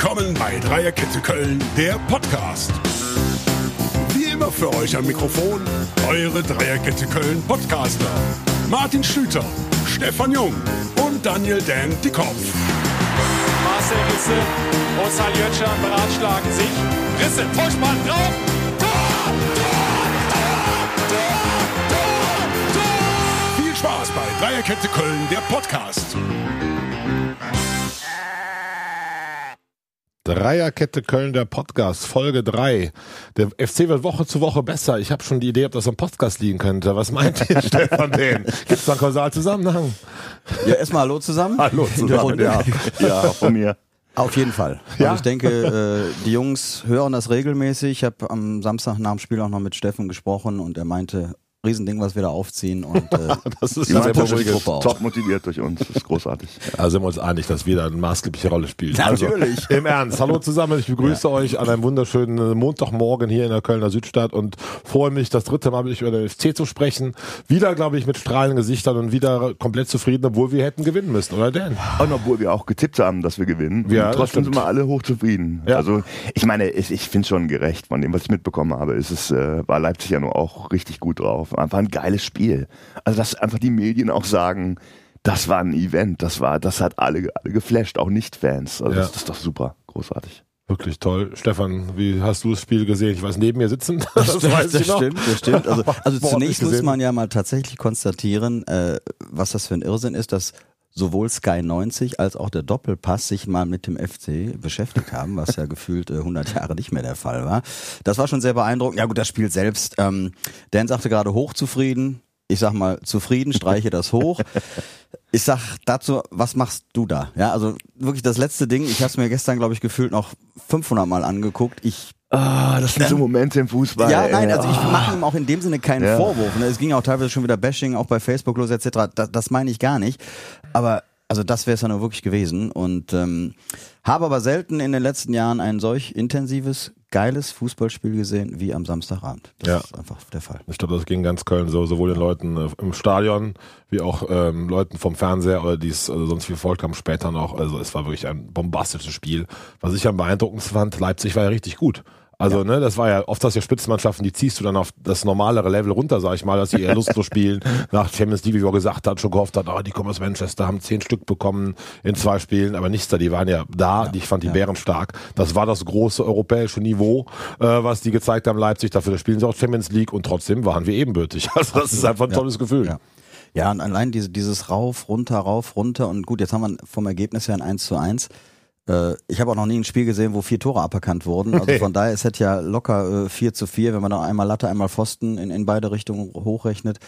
Willkommen bei Dreierkette Köln, der Podcast. Wie immer für euch am Mikrofon eure Dreierkette Köln Podcaster. Martin Schlüter, Stefan Jung und Daniel Dan Dickhoff. Marcel Risse und Saljötscher beratschlagen sich. Risse, Vollspann drauf. Tor, Tor, Tor. Viel Spaß bei Dreierkette Köln, der Podcast. Dreierkette Köln, der Podcast, Folge 3. Der FC wird Woche zu Woche besser. Ich habe schon die Idee, ob das am Podcast liegen könnte. Was meint ihr, Stefan, den? Gibt es da einen Kausalzusammenhang? Ja, erstmal Hallo zusammen. Hallo zusammen, ja. Ja, von mir. Auf jeden Fall. Ja? Also ich denke, äh, die Jungs hören das regelmäßig. Ich habe am Samstag nach dem Spiel auch noch mit Steffen gesprochen und er meinte, Riesending, was wir da aufziehen und äh, Das ist Die sehr top motiviert durch uns. Das ist großartig. Also sind wir uns einig, dass wir da eine maßgebliche Rolle spielen. Natürlich. Also, Im Ernst. Hallo zusammen. Ich begrüße euch an einem wunderschönen Montagmorgen hier in der Kölner Südstadt und freue mich, das dritte Mal mit euch über den FC zu sprechen. Wieder, glaube ich, mit strahlenden Gesichtern und wieder komplett zufrieden, obwohl wir hätten gewinnen müssen, oder Dan? Und obwohl wir auch getippt haben, dass wir gewinnen, Ja, trotzdem sind wir alle hochzufrieden. Ja. Also ich meine, ich, ich finde schon gerecht von dem, was ich mitbekommen habe. Ist es äh, war Leipzig ja nur auch richtig gut drauf. Einfach ein geiles Spiel. Also dass einfach die Medien auch sagen, das war ein Event, das war, das hat alle, alle geflasht, auch Nicht-Fans. Also Ja. das, das ist doch super, großartig. Wirklich toll. Stefan, wie hast du das Spiel gesehen? Ich weiß, neben mir sitzen. das, weiß das ich noch. stimmt, das stimmt. Also, also Boah, zunächst muss man ja mal tatsächlich konstatieren, äh, was das für ein Irrsinn ist, dass sowohl Sky 90 als auch der Doppelpass sich mal mit dem FC beschäftigt haben, was ja gefühlt äh, 100 Jahre nicht mehr der Fall war. Das war schon sehr beeindruckend. Ja gut, das Spiel selbst. Ähm, Dan sagte gerade hochzufrieden. Ich sag mal zufrieden, streiche das hoch. Ich sag dazu, was machst du da? Ja, also wirklich das letzte Ding. Ich habe es mir gestern, glaube ich, gefühlt noch 500 Mal angeguckt. Ich Ah, das sind so Momente im Fußball. ja, nein, also ich Ah. mache ihm auch in dem Sinne keinen Ja. Vorwurf. Ne? Es ging auch teilweise schon wieder Bashing, auch bei Facebook los etc. Das, das meine ich gar nicht. Aber also das wäre es ja nur wirklich gewesen. Und ähm, habe aber selten in den letzten Jahren ein solch intensives, geiles Fußballspiel gesehen wie am Samstagabend. Das Ja. ist einfach der Fall. Ich glaube, das ging ganz Köln so, sowohl den Leuten äh, im Stadion wie auch ähm, Leuten vom Fernseher oder die es also sonst wie verfolgt haben später noch. Also es war wirklich ein bombastisches Spiel. Was ich am beeindruckendsten fand, Leipzig war ja richtig gut. Also, ne, das war ja oft das ja Spitzenmannschaften, die ziehst du dann auf das normalere Level runter, sag ich mal, dass sie eher lustlos spielen. Nach Champions League, wie wir gesagt hat, schon gehofft hat, oh, die kommen aus Manchester, haben zehn Stück bekommen in zwei Spielen, aber nichts da, die waren ja da, ich fand die Bären stark. Das war das große europäische Niveau, äh, was die gezeigt haben, Leipzig, dafür spielen sie auch Champions League und trotzdem waren wir ebenbürtig. Also das ist einfach ein Ja. tolles Gefühl. Ja. Ja, und allein diese, dieses rauf, runter, rauf, runter und gut, jetzt haben wir vom Ergebnis her ein 1 zu 1. Äh, Ich habe auch noch nie ein Spiel gesehen, wo vier Tore aberkannt wurden. Also von daher, es hätte ja locker äh, 4 zu 4, wenn man noch einmal Latte, einmal Pfosten in, in beide Richtungen hochrechnet.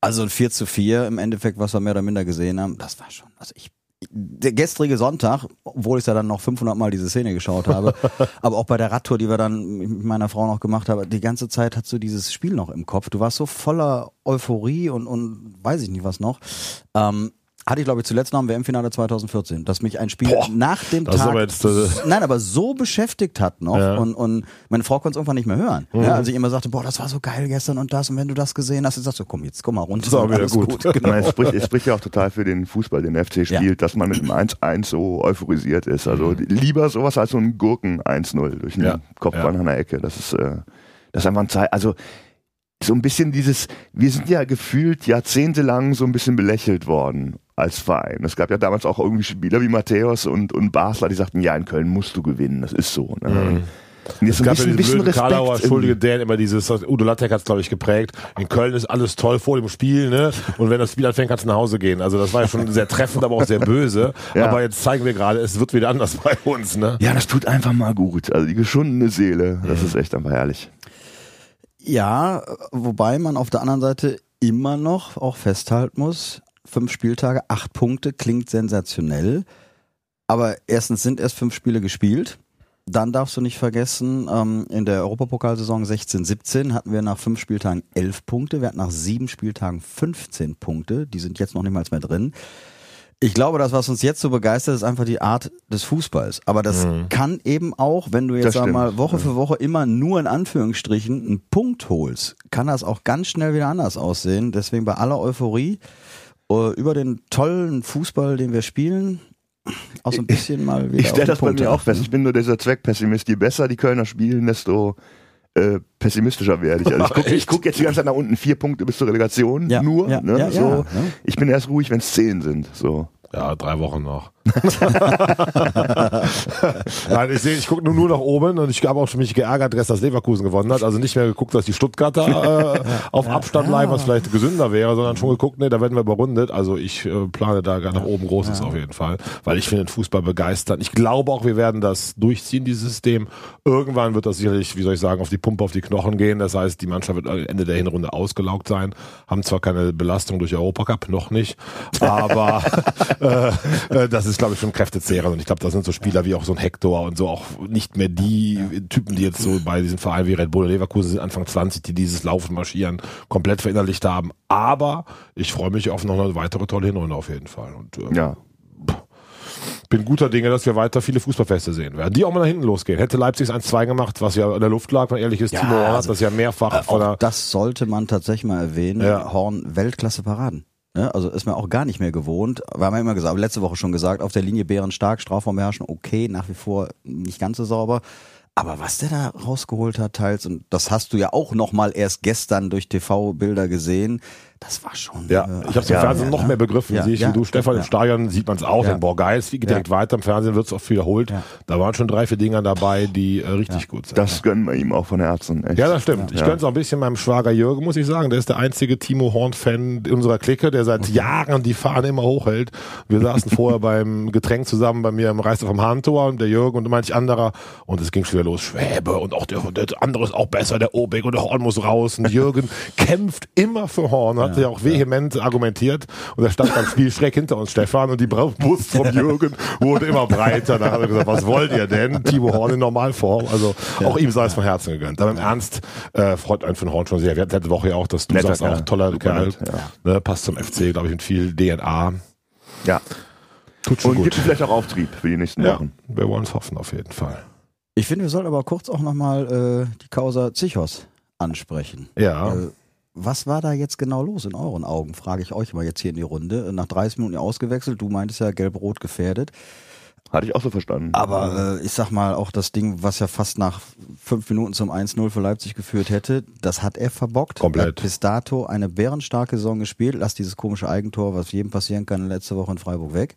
Also ein 4 zu 4 im Endeffekt, was wir mehr oder minder gesehen haben, das war schon, also ich, der gestrige Sonntag, obwohl ich ja dann noch 500 Mal diese Szene geschaut habe, aber auch bei der Radtour, die wir dann mit meiner Frau noch gemacht haben, die ganze Zeit hast du dieses Spiel noch im Kopf. Du warst so voller Euphorie und, und weiß ich nicht was noch. Ähm, hatte ich, glaube ich, zuletzt noch im WM-Finale 2014, dass mich ein Spiel Boah, nach dem das Tag, aber jetzt, äh, nein, aber so beschäftigt hat noch Ja. und, und meine Frau konnte es irgendwann nicht mehr hören. Ja, also ich immer sagte, boah, das war so geil gestern und das und wenn du das gesehen hast, dann sagst du, komm jetzt, komm mal runter. wieder alles gut. Ich Genau. meine, es, spricht, es spricht ja auch total für den Fußball, den der FC spielt, dass man mit dem 1-1 so euphorisiert ist. Also lieber sowas als so ein Gurken 1-0 durch einen Ja, Kopfball ja. an der Ecke. Das ist, äh, das ist einfach ein Zeit. Also so ein bisschen dieses, wir sind ja gefühlt jahrzehntelang so ein bisschen belächelt worden als Verein. Es gab ja damals auch irgendwie Spieler wie Matthäus und, und Basler, die sagten, ja, in Köln musst du gewinnen, das ist so. Ne? Und jetzt Es gab ja bisschen, diese bisschen blöden Karlauer, Respekt. Schuldige irgendwie. Dan, immer dieses, Udo Lattek hat es, glaube ich, geprägt. In Köln ist alles toll vor dem Spiel, ne? Und wenn das Spiel anfängt, kannst du nach Hause gehen. Also das war ja schon sehr treffend, aber auch sehr böse. Ja. Aber jetzt zeigen wir gerade, es wird wieder anders bei uns, ne? Ja, das tut einfach mal gut. Also die geschundene Seele, das ist echt einfach herrlich. Ja, wobei man auf der anderen Seite immer noch auch festhalten muss, fünf Spieltage, acht Punkte klingt sensationell. Aber erstens sind erst fünf Spiele gespielt. Dann darfst du nicht vergessen, ähm, in der Europapokalsaison 16-17 hatten wir nach fünf Spieltagen elf Punkte. Wir hatten nach sieben Spieltagen 15 Punkte. Die sind jetzt noch nicht mal mehr drin. Ich glaube, das, was uns jetzt so begeistert, ist einfach die Art des Fußballs. Aber das kann eben auch, wenn du jetzt sag stimmt. mal Woche für Woche immer nur in Anführungsstrichen einen Punkt holst, kann das auch ganz schnell wieder anders aussehen. Deswegen bei aller Euphorie äh, über den tollen Fußball, den wir spielen, auch so ein bisschen mal wieder. Ich stelle das die bei Punkte mir auch fest. Ich bin nur dieser Zweckpessimist. Je besser die Kölner spielen, desto äh, pessimistischer werde ich. Also ich gucke guck jetzt die ganze Zeit nach unten. Vier Punkte bis zur Relegation Ja, nur. ja, ne? ja, ja, so. ne? Ich bin erst ruhig, wenn es zehn sind. So. Ja, drei Wochen noch. Nein, ich sehe, ich gucke nur, nur nach oben und ich habe auch schon mich geärgert, dass Leverkusen gewonnen hat. Also nicht mehr geguckt, dass die Stuttgarter äh, auf Abstand bleiben, was vielleicht gesünder wäre, sondern schon geguckt, ne, da werden wir überrundet. Also ich äh, plane da gar nach oben Großes auf jeden Fall, weil ich finde den Fußball begeistern. Ich glaube auch, wir werden das durchziehen, dieses System. Irgendwann wird das sicherlich, wie soll ich sagen, auf die Pumpe, auf die Knochen gehen. Das heißt, die Mannschaft wird am Ende der Hinrunde ausgelaugt sein, haben zwar keine Belastung durch Europacup, noch nicht, aber äh, äh, das ist, glaube ich, schon kräftezehrend. Und ich glaube, das sind so Spieler wie auch so ein Hector und so auch nicht mehr die Typen, die jetzt so bei diesen Vereinen wie Red Bull oder Leverkusen sind, Anfang 20, die dieses Laufen, Marschieren komplett verinnerlicht haben. Aber ich freue mich auf noch eine weitere tolle Hinrunde auf jeden Fall. Und äh, Ja. bin guter Dinge, dass wir weiter viele Fußballfeste sehen werden, die auch mal nach hinten losgehen. Hätte Leipzig 1-2 gemacht, was ja in der Luft lag, wenn ehrlich ist, Ja, Timo Horn hat also, das ja mehrfach von Auch der das sollte man tatsächlich mal erwähnen. Ja. Horn Weltklasse Paraden. Ne? Also ist mir auch gar nicht mehr gewohnt. Wir haben ja immer gesagt, letzte Woche schon gesagt, auf der Linie Bären stark, Strafraum beherrschen, okay, nach wie vor nicht ganz so sauber. Aber was der da rausgeholt hat, teils, und das hast du ja auch noch mal erst gestern durch TV-Bilder gesehen, das war schon. Ja, äh, ich habe es im Fernsehen ja, noch ne? mehr begriffen, Ja, sehe ich ja, wie du, Stefan. Im. Stadion sieht man es auch, Ja. den boah, geil, es geht direkt weiter, im Fernsehen wird es oft wiederholt. Ja. Da waren schon drei, vier Dinger dabei, die äh, richtig gut sind. Das gönnen wir ihm auch von Herzen. Echt. ja, das stimmt. Ich Ja. gönn's es auch ein bisschen meinem Schwager Jürgen, muss ich sagen. Der ist der einzige Timo Horn-Fan unserer Clique, der seit Jahren die Fahne immer hochhält. Wir saßen vorher beim Getränk zusammen bei mir im Reister vom Hahntor und der Jürgen und manch anderer. Und es ging schon wieder los. Schwäbe und auch der, der andere ist auch besser, der Obeck und der Horn muss raus. Und Jürgen kämpft immer für Horn, hat ja, auch vehement argumentiert. Und er stand beim Spiel schräg hinter uns, Stefan, und die Brust vom Jürgen wurde immer breiter. Da hat er gesagt, was wollt ihr denn? Timo Horn in Normalform. Also auch ihm sei es von Herzen gegönnt. Aber im Ernst äh, freut einen von Horn schon sehr. Wir hatten letzte Woche ja auch, dass du Netter sagst, auch toller Super Kerl. ja. Ne, passt zum FC, glaube ich, mit viel DNA. ja. Tut schon Und gut. gibt vielleicht auch Auftrieb für die nächsten Ja, Wochen. wir wollen es hoffen, auf jeden Fall. Ich finde, wir sollten aber kurz auch nochmal äh, die Causa Zichos ansprechen. Ja. Äh, was war da jetzt genau los in euren Augen, frage ich euch mal jetzt hier in die Runde. Nach 30 Minuten ausgewechselt, du meintest ja gelb-rot gefährdet. Hatte ich auch so verstanden. Aber äh, ich sag mal, auch das Ding, was ja fast nach fünf Minuten zum 1-0 für Leipzig geführt hätte, das hat er verbockt. Komplett. Er hat bis dato eine bärenstarke Saison gespielt. Lass dieses komische Eigentor, was jedem passieren kann, letzte Woche in Freiburg weg.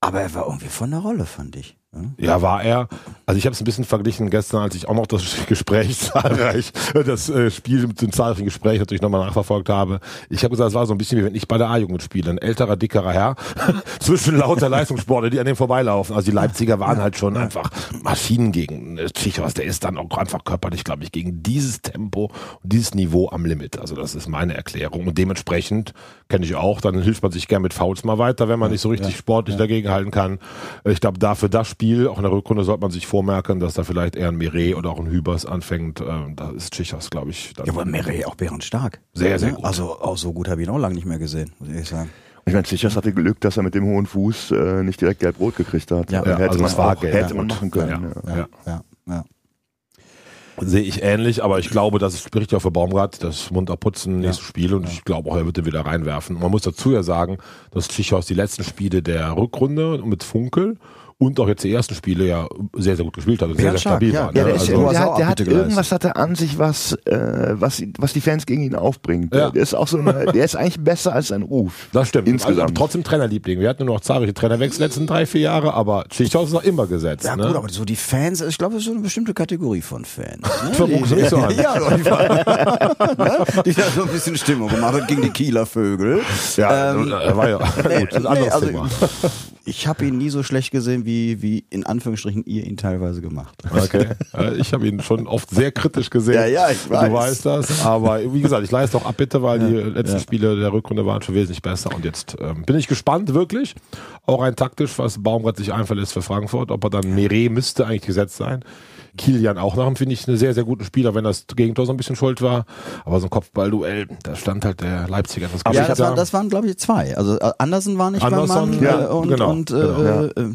Aber er war irgendwie von der Rolle, fand ich. Ja? Ja, war er. Also ich habe es ein bisschen verglichen gestern, als ich auch noch das Gespräch zahlreich, das äh, Spiel mit dem zahlreichen Gespräch natürlich nochmal nachverfolgt habe. Ich habe gesagt, es war so ein bisschen wie wenn ich bei der A-Jugend spiele. Ein älterer, dickerer Herr zwischen lauter Leistungssportler, die an dem vorbeilaufen. Also die Leipziger waren halt schon einfach Maschinen gegen äh, Tschichos. Der ist dann auch einfach körperlich, glaube ich, gegen dieses Tempo und dieses Niveau am Limit. Also das ist meine Erklärung. Und dementsprechend kenne ich auch, dann hilft man sich gern mit Fouls mal weiter, wenn man nicht so richtig sportlich dagegenhalten kann. Ich glaube, dafür das Spiel, auch in der Rückrunde sollte man sich vormerken, dass da vielleicht eher ein Meret oder auch ein Hübers anfängt. Ähm, Da ist Tschichos, glaube ich, dann Ja, aber Meret auch bärenstark. Sehr, sehr Ja, gut. Also auch so gut habe ich ihn auch lange nicht mehr gesehen, muss ich ehrlich sagen. Ich meine, Sichers hatte Glück, dass er mit dem hohen Fuß äh, nicht direkt gelb-rot gekriegt hat. Ja. Ja, hätte also man, es war auch, gelb. hätte man machen können. Ja. Ja. Ja. Ja, ja. Sehe ich ähnlich, aber ich glaube, das spricht ja für Baumgart, das munter putzen, nächstes Spiel und ich glaube auch, er wird den wieder reinwerfen. Man muss dazu ja sagen, dass Tschichos die letzten Spiele der Rückrunde mit Funkel und auch jetzt die ersten Spiele ja sehr, sehr gut gespielt hat und sehr, sehr stabil ja. war. Ja, ne? der, ist, Also- der, hast auch hat, der hat irgendwas hat er an sich, was, äh, was, was die Fans gegen ihn aufbringt. Ja. Der ist auch so eine, der ist eigentlich besser als sein Ruf. Das stimmt. Insgesamt. Also, trotzdem Trainerliebling. Wir hatten nur noch zahlreiche Trainerwechsel die letzten drei, vier Jahre, aber Tschichos ist noch immer gesetzt. Ja ne? gut, aber so die Fans, ich glaube, das ist so eine bestimmte Kategorie von Fans. Ne? Vermuchst du nicht so an. Ja, aber die, ne? die da so ein bisschen Stimmung gemacht hat gegen die Kieler Vögel. ja, Ähm, äh, war ja nee, gut, ein nee, anderes also, Thema. ich habe ihn nie so schlecht gesehen, wie, wie in Anführungsstrichen ihr ihn teilweise gemacht. Okay. Ich habe ihn schon oft sehr kritisch gesehen. Ja, ja, ich weiß. Du weißt das. Aber wie gesagt, ich leiste auch ab, bitte, weil die letzten Spiele der Rückrunde waren schon wesentlich besser. Und jetzt ähm, bin ich gespannt, wirklich. Auch rein taktisch, was Baumgart sich einfallen lässt für Frankfurt. Ob er dann Meret müsste eigentlich gesetzt sein. Kilian auch nach, finde ich, einen sehr, sehr guten Spieler, wenn das Gegentor so ein bisschen schuld war. Aber so ein Kopfballduell, da stand halt der Leipziger etwas ja, das, war, das waren, glaube ich, zwei. Also äh, Andersen war nicht Anderson, beim Mann ja, äh, und, genau, und äh, genau. äh, äh,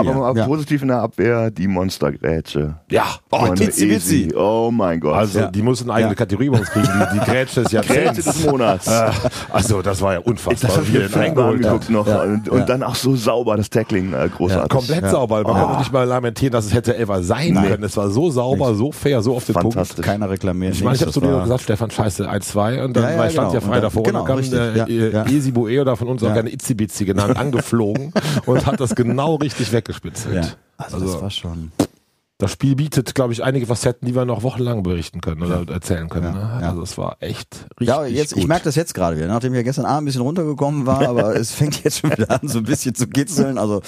Kilian, Aber mal ja. positiv in der Abwehr, die Monstergrätsche. Ja, Oh, Esi. Witzi. Oh mein Gott. also Ja. die muss eine eigene Ja. Kategorie bei uns kriegen, die, die Grätsche des Grätsche Jahrzehnts. des Monats. Also das war ja das unfassbar, habe wie ich mir angeguckt noch. Ja. Und, und Ja. dann auch so sauber, das Tackling, äh, großartig. Komplett sauber. Man konnte nicht mal lamentieren, dass es hätte Elfer sein Nein. können. Es war so sauber, so fair, so auf den Punkt. Keiner reklamiert. Ich meine, ich habe zu das dir gesagt, Stefan, scheiße, 1-2 und dann Ja, stand genau. ja frei Und dann- davor genau, und dann kam äh, ja. Esi Bue oder von uns auch gerne Itzibizi genannt, angeflogen und hat das genau richtig weggespitzelt. Ja. Also, Also- das war schon. Das Spiel bietet, glaube ich, einige Facetten, die wir noch wochenlang berichten können oder erzählen können. Ja, ne? ja. Also es war echt richtig Ja, jetzt, gut. ich merke das jetzt gerade wieder, nachdem ich ja gestern Abend ein bisschen runtergekommen war, aber es fängt jetzt schon wieder an, so ein bisschen zu kitzeln. Also,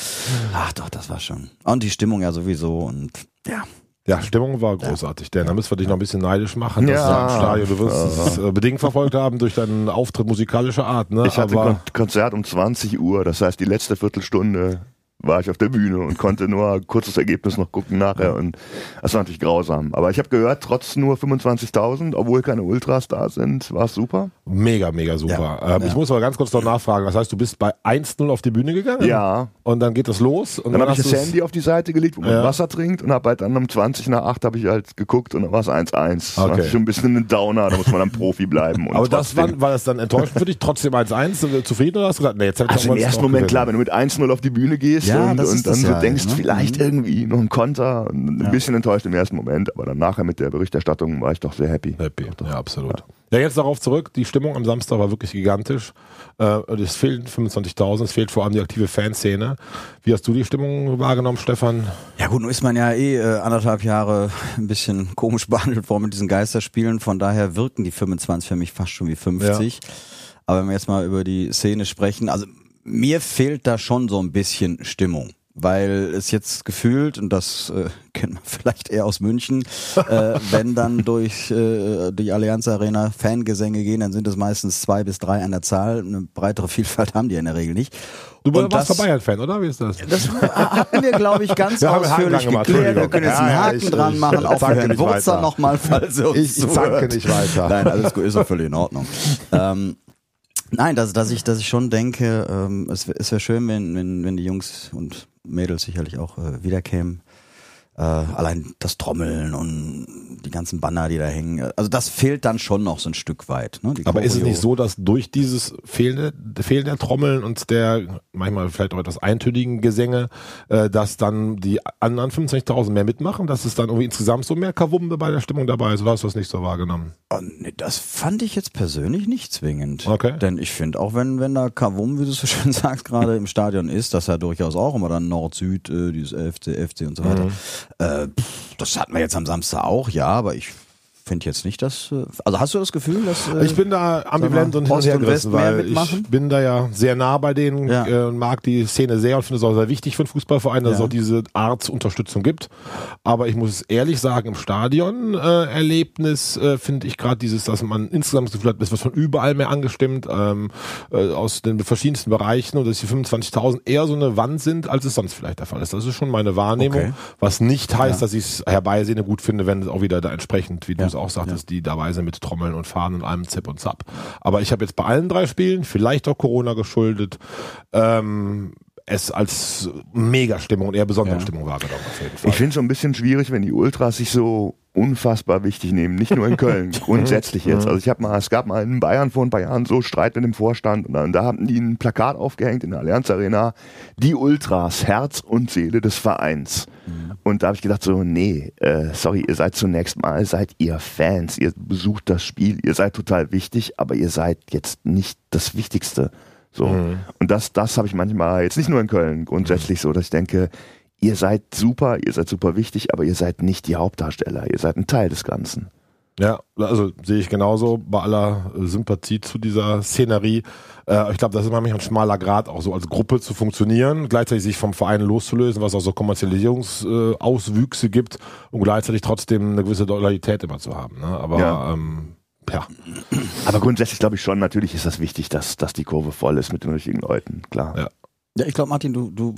ach doch, das war schon. Und die Stimmung ja sowieso und ja. Ja, Stimmung war großartig, denn da müssen wir dich noch ein bisschen neidisch machen. Das Ja. ist im Stadion. Du wirst es äh, bedingt verfolgt haben durch deinen Auftritt musikalischer Art. Ne? Ich hatte Aber Kon Konzert um 20 Uhr, das heißt die letzte Viertelstunde war ich auf der Bühne und konnte nur ein kurzes Ergebnis noch gucken nachher und das war natürlich grausam. Aber ich habe gehört, trotz nur 25.000, obwohl keine Ultras da sind, war es super. mega, mega super. Ja. Ähm, Ich Ja. muss aber ganz kurz noch nachfragen. Das heißt, du bist bei 1-0 auf die Bühne gegangen? Ja. Und dann geht das los? Und Dann habe ich das Handy auf die Seite gelegt, wo man Ja. Wasser trinkt und habe halt dann um 20 nach 8 habe ich halt geguckt und dann war es 1-1. Das Okay. war schon ein bisschen ein Downer, da muss man dann Profi bleiben. Aber das war, war das dann enttäuschend für dich? Trotzdem 1-1? Äh, Zufrieden oder hast du gesagt, nee, jetzt hab ich Also im ersten Moment klar, wenn du mit 1-0 auf die Bühne gehst Ja, und, das und das so ja, denkst, ne? vielleicht Mhm. irgendwie noch ein Konter, und ein Ja. bisschen enttäuscht im ersten Moment, aber dann nachher mit der Berichterstattung war ich doch sehr happy. Happy, ja, absolut. Ja, jetzt darauf zurück. Die Stimmung am Samstag war wirklich gigantisch. Äh, und es fehlen 25.000, es fehlt vor allem die aktive Fanszene. Wie hast du die Stimmung wahrgenommen, Stefan? Ja gut, nun ist man ja eh äh, anderthalb Jahre ein bisschen komisch behandelt worden mit diesen Geisterspielen. Von daher wirken die 25 für mich fast schon wie 50. Aber wenn wir jetzt mal über die Szene sprechen, also mir fehlt da schon so ein bisschen Stimmung. Weil es jetzt gefühlt, und das äh, kennt man vielleicht eher aus München, äh, wenn dann durch äh, die Allianz Arena Fangesänge gehen, dann sind es meistens zwei bis drei an der Zahl. Eine breitere Vielfalt haben die in der Regel nicht. Du Und warst Bayern-Fan, oder? Wie ist das? das hatten wir, glaube ich, ganz Wir haben ausführlich geklärt. Wir können jetzt einen ja, Haken ich- dran ich machen, auch zanke Herrn Wurzer nochmal, falls er uns Ich- ich zanke nicht weiter. Nein, alles gut, ist doch völlig in Ordnung. ähm, nein, dass, dass, ich, dass ich schon denke, ähm, es, es wäre schön, wenn, wenn, wenn die Jungs und Mädels sicherlich auch äh, wiederkämen. Äh, allein das Trommeln und die ganzen Banner, die da hängen. Also das fehlt dann schon noch so ein Stück weit. Ne? Aber ist es nicht so, dass durch dieses fehlende, Fehlen der Trommeln und der manchmal vielleicht auch etwas eintönigen Gesänge, äh, dass dann die anderen 25.000 mehr mitmachen, dass es dann irgendwie insgesamt so mehr Kavumbe bei der Stimmung dabei ist? Oder hast du das nicht so wahrgenommen? Oh, nee, das fand ich jetzt persönlich nicht zwingend. Okay. Denn ich finde, auch wenn, wenn da Kavum, wie du so schön sagst, gerade im Stadion ist, dass er durchaus auch immer dann Nord-Süd, äh, dieses FC, FC und so weiter. Mhm. Äh, das hatten wir jetzt am Samstag auch, ja, aber ich finde jetzt nicht, dass. Äh, also hast du das Gefühl, dass. Äh, Ich bin da ambivalent und hin und her gerissen, weil ich bin da ja sehr nah bei denen Ja. äh, mag die Szene sehr und finde es auch sehr wichtig für einen Fußballverein, dass es Ja. auch diese Art Unterstützung gibt. Aber ich muss ehrlich sagen, im Stadion-Erlebnis äh, finde ich gerade dieses, dass man insgesamt das Gefühl hat, es wird von überall mehr angestimmt, ähm, äh, aus den verschiedensten Bereichen und dass die 25.000 eher so eine Wand sind, als es sonst vielleicht der Fall ist. Das ist schon meine Wahrnehmung, Okay. was nicht heißt, Ja. dass ich es herbeisehne gut finde, wenn es auch wieder da entsprechend, wie du Ja. Es auch sagtest, die dabei sind mit Trommeln und Fahnen und allem Zip und Zap. Aber ich habe jetzt bei allen drei Spielen, vielleicht auch Corona geschuldet, ähm, es als Megastimmung und eher besondere Ja. Stimmung wahrgenommen auf jeden Fall. Ich finde es so ein bisschen schwierig, wenn die Ultras sich so unfassbar wichtig nehmen, nicht nur in Köln, grundsätzlich jetzt. Also ich habe mal, es gab mal in Bayern vor ein paar Jahren so Streit mit dem Vorstand und dann, da hatten die ein Plakat aufgehängt in der Allianz Arena, die Ultras, Herz und Seele des Vereins. Und da habe ich gedacht so, nee, äh, sorry, ihr seid zunächst mal, seid ihr Fans, ihr besucht das Spiel, ihr seid total wichtig, aber ihr seid jetzt nicht das Wichtigste. So. Und das, das habe ich manchmal, jetzt nicht nur in Köln, grundsätzlich so, dass ich denke, ihr seid super, ihr seid super wichtig, aber ihr seid nicht die Hauptdarsteller, ihr seid ein Teil des Ganzen. Ja, also sehe ich genauso bei aller äh, Sympathie zu dieser Szenerie. Äh, ich glaube, das ist manchmal ein schmaler Grad, auch so als Gruppe zu funktionieren, gleichzeitig sich vom Verein loszulösen, was auch so Kommerzialisierungsauswüchse äh, gibt und gleichzeitig trotzdem eine gewisse Loyalität immer zu haben. Ne? Aber Ja. ähm, ja, Aber grundsätzlich glaube ich schon, natürlich ist das wichtig, dass, dass die Kurve voll ist mit den richtigen Leuten, klar. Ja. Ja, ich glaube, Martin, du, du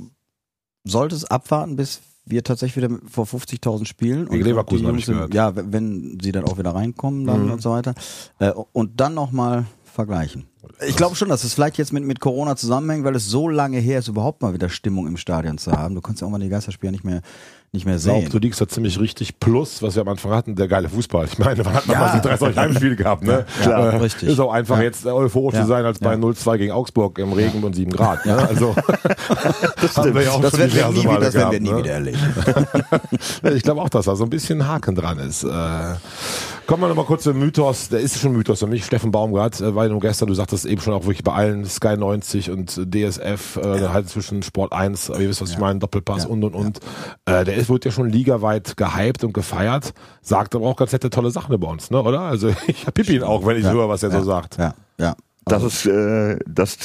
solltest abwarten, bis wir tatsächlich wieder vor 50.000 spielen. Gegen Leverkusen die hab Jungs ich gehört. Ja, wenn- wenn sie dann auch wieder reinkommen dann Mhm. und so weiter. Äh, und dann nochmal vergleichen. Ich glaube schon, dass es vielleicht jetzt mit, mit Corona zusammenhängt, weil es so lange her ist, überhaupt mal wieder Stimmung im Stadion zu haben. Du kannst ja auch mal die Geisterspiele nicht mehr, nicht mehr sehen. du liegst da ziemlich richtig. Plus, was wir am Anfang hatten, der geile Fußball. Ich meine, man hat Ja. mal die drei solche Heimspiele gehabt, ne? Klar, Äh, richtig. Ist auch einfach Ja. jetzt euphorisch Ja. zu sein als bei Ja. 0-2 gegen Augsburg im Regen und 7 Grad. Ne? Also, das haben wir ja auch das werden wir nie, das werden wir gehabt, nie ne? wieder erleben. Ja, Ich glaube auch, dass da so ein bisschen Haken dran ist. Äh, kommen wir nochmal kurz zum Mythos. Der ist schon Mythos für mich. Steffen Baumgart, äh, weil nur gestern, du sagtest eben schon auch wirklich bei allen Sky 90 und DSF, äh, halt zwischen Sport 1, aber ihr wisst, was ich meine, Doppelpass Ja. und und und. Äh, der ist, wird ja schon ligaweit gehypt und gefeiert, sagt aber auch ganz nette tolle Sachen über uns, ne, oder? Also ich hab Pipi ihn auch, wenn ich Ja. höre, was er ja. so sagt. Ja, ja. Dass es, äh, dass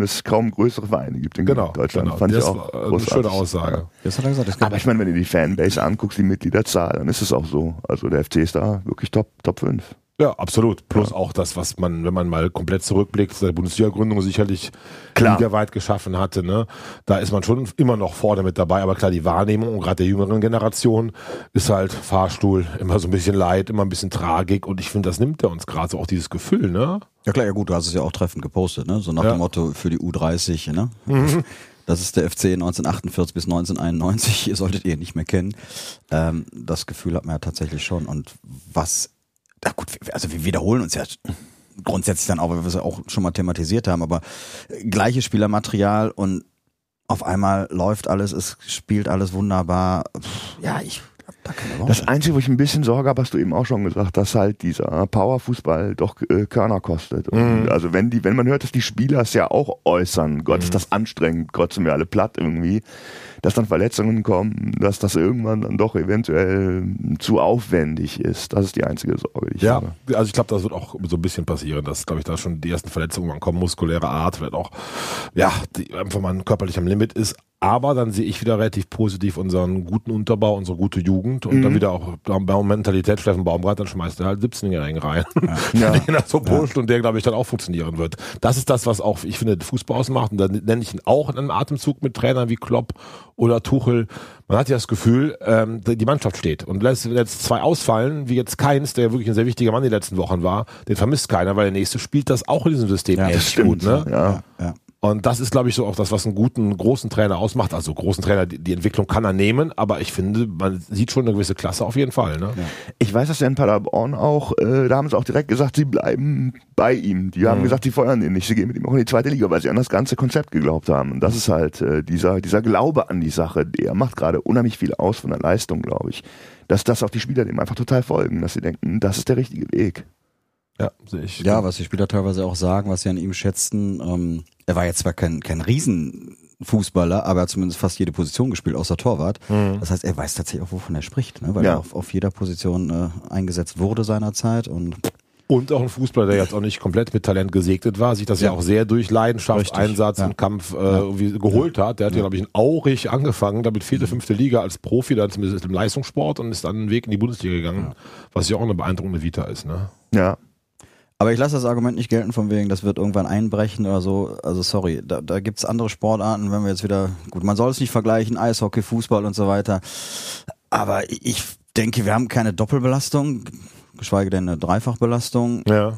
es kaum größere Vereine gibt in Genau, Deutschland. genau. Fand das ich auch war eine großartig. schöne Aussage. Das hat er gesagt. Das Aber ich meine, wenn du die Fanbase anguckst, die Mitgliederzahl, dann ist es auch so. Also der FC ist da wirklich Top, Top 5. Ja, absolut. Plus auch das, was man, wenn man mal komplett zurückblickt, der Bundesliga-Gründung sicherlich Klar. ligaweit geschaffen hatte, ne? Da ist man schon immer noch vorne mit dabei, aber klar, die Wahrnehmung, gerade der jüngeren Generation, ist halt Fahrstuhl, immer so ein bisschen Leid, immer ein bisschen Tragik und ich finde, das nimmt er uns gerade so auch dieses Gefühl, ne? Ja klar, ja gut, du hast es ja auch treffend gepostet, ne? So nach Ja. dem Motto für die U30, ne? Das ist der FC 1948 bis 1991, ihr solltet ihr nicht mehr kennen. Ähm, das Gefühl hat man ja tatsächlich schon. Und was, na gut, also wir wiederholen uns ja grundsätzlich dann auch, weil wir es auch schon mal thematisiert haben, aber gleiches Spielermaterial und auf einmal läuft alles, es spielt alles wunderbar. Pff, Ja, ich Das Einzige, wo ich ein bisschen Sorge habe, hast du eben auch schon gesagt, dass halt dieser Powerfußball doch äh, Körner kostet. Und Also wenn die, wenn man hört, dass die Spieler es ja auch äußern, Gott ist das anstrengend, Gott sind wir alle platt irgendwie, dass dann Verletzungen kommen, dass das irgendwann dann doch eventuell zu aufwendig ist. Das ist die einzige Sorge, die ich Ja, habe. also ich glaube, das wird auch so ein bisschen passieren, dass, glaube ich, da schon die ersten Verletzungen kommen, muskuläre Art, vielleicht auch, ja, die einfach mal körperlich am Limit ist. Aber dann sehe ich wieder relativ positiv unseren guten Unterbau, unsere gute Jugend und dann wieder auch bei Mentalität Steffen Baumgart, dann schmeißt er halt 17-Jährigen rein, Ja. den er so pusht und der, glaube ich, dann auch funktionieren wird. Das ist das, was auch, ich finde, Fußball ausmacht und da nenne ich ihn auch in einem Atemzug mit Trainern wie Klopp oder Tuchel. Man hat ja das Gefühl, ähm, die Mannschaft steht und lässt jetzt zwei ausfallen, wie jetzt Keins, der wirklich ein sehr wichtiger Mann die letzten Wochen war, den vermisst keiner, weil der nächste spielt das auch in diesem System Ja, das echt stimmt, gut. Ne? ja. ja. Und das ist, glaube ich, so auch das, was einen guten, großen Trainer ausmacht. Also großen Trainer, die, die Entwicklung kann er nehmen, aber ich finde, man sieht schon eine gewisse Klasse auf jeden Fall. Ne? Ich weiß, dass ja in Paderborn auch, äh, da haben sie auch direkt gesagt, sie bleiben bei ihm. Die haben gesagt, sie feuern ihn nicht, sie gehen mit ihm auch in die zweite Liga, weil sie an das ganze Konzept geglaubt haben. Und das ist halt äh, dieser, dieser Glaube an die Sache, der macht gerade unheimlich viel aus von der Leistung, glaube ich. Dass das auch die Spieler dem einfach total folgen, dass sie denken, das ist der richtige Weg. Ja, sehe ich. Ja, was die Spieler teilweise auch sagen, was sie an ihm schätzten, ähm, er war jetzt zwar kein, kein Riesenfußballer, aber er hat zumindest fast jede Position gespielt, außer Torwart. Das heißt, er weiß tatsächlich auch, wovon er spricht, ne? weil Ja. er auf, auf jeder Position äh, eingesetzt wurde seinerzeit und Und auch ein Fußballer, der jetzt auch nicht komplett mit Talent gesegnet war, sich das ja, Ja. auch sehr durch Leidenschaft, Richtig. Einsatz Ja. und Kampf äh, irgendwie geholt hat. Der hat ja, glaube ich, in Aurich angefangen, damit Mhm. vierte, fünfte Liga als Profi, dann zumindest im Leistungssport und ist dann einen Weg in die Bundesliga gegangen, was ja auch eine beeindruckende Vita ist. Ne? Ja. Aber ich lasse das Argument nicht gelten von wegen, das wird irgendwann einbrechen oder so. Also sorry, da, da gibt's andere Sportarten, wenn wir jetzt wieder, gut, man soll es nicht vergleichen, Eishockey, Fußball und so weiter. Aber ich denke, wir haben keine Doppelbelastung, geschweige denn eine Dreifachbelastung. Ja.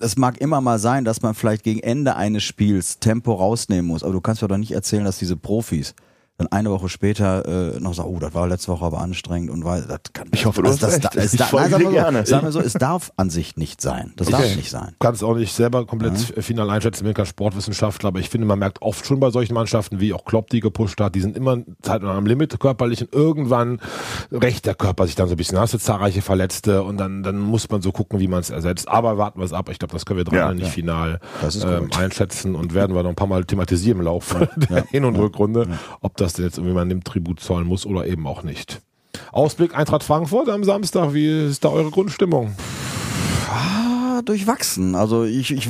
Es mag immer mal sein, dass man vielleicht gegen Ende eines Spiels Tempo rausnehmen muss, aber du kannst mir doch nicht erzählen, dass diese Profis dann eine Woche später äh, noch sagen, oh, das war letzte Woche aber anstrengend und weil das kann Ich hoffe, du hast das, das, das, Ich da, folge nein, sagen dir wir so, gerne. Sagen wir so, es darf an sich nicht sein. Das darf Okay. nicht sein. kann es auch nicht selber komplett final einschätzen, bin kein Sportwissenschaftler, aber ich finde, man merkt oft schon bei solchen Mannschaften, wie auch Klopp die gepusht hat, die sind immer Zeit am Limit körperlich und irgendwann rächt der Körper sich dann so ein bisschen. Hast du zahlreiche Verletzte und dann, dann muss man so gucken, wie man es ersetzt. Aber warten wir es ab. Ich glaube, das können wir drei Ja, nicht ja. final Das ähm, einschätzen und werden wir noch ein paar Mal thematisieren im Laufe der Hin- und Rückrunde, ob das denn jetzt irgendwie man nimmt Tribut zollen muss oder eben auch nicht. Ausblick Eintracht Frankfurt am Samstag, wie ist da eure Grundstimmung? Ah, durchwachsen. Also ich, ich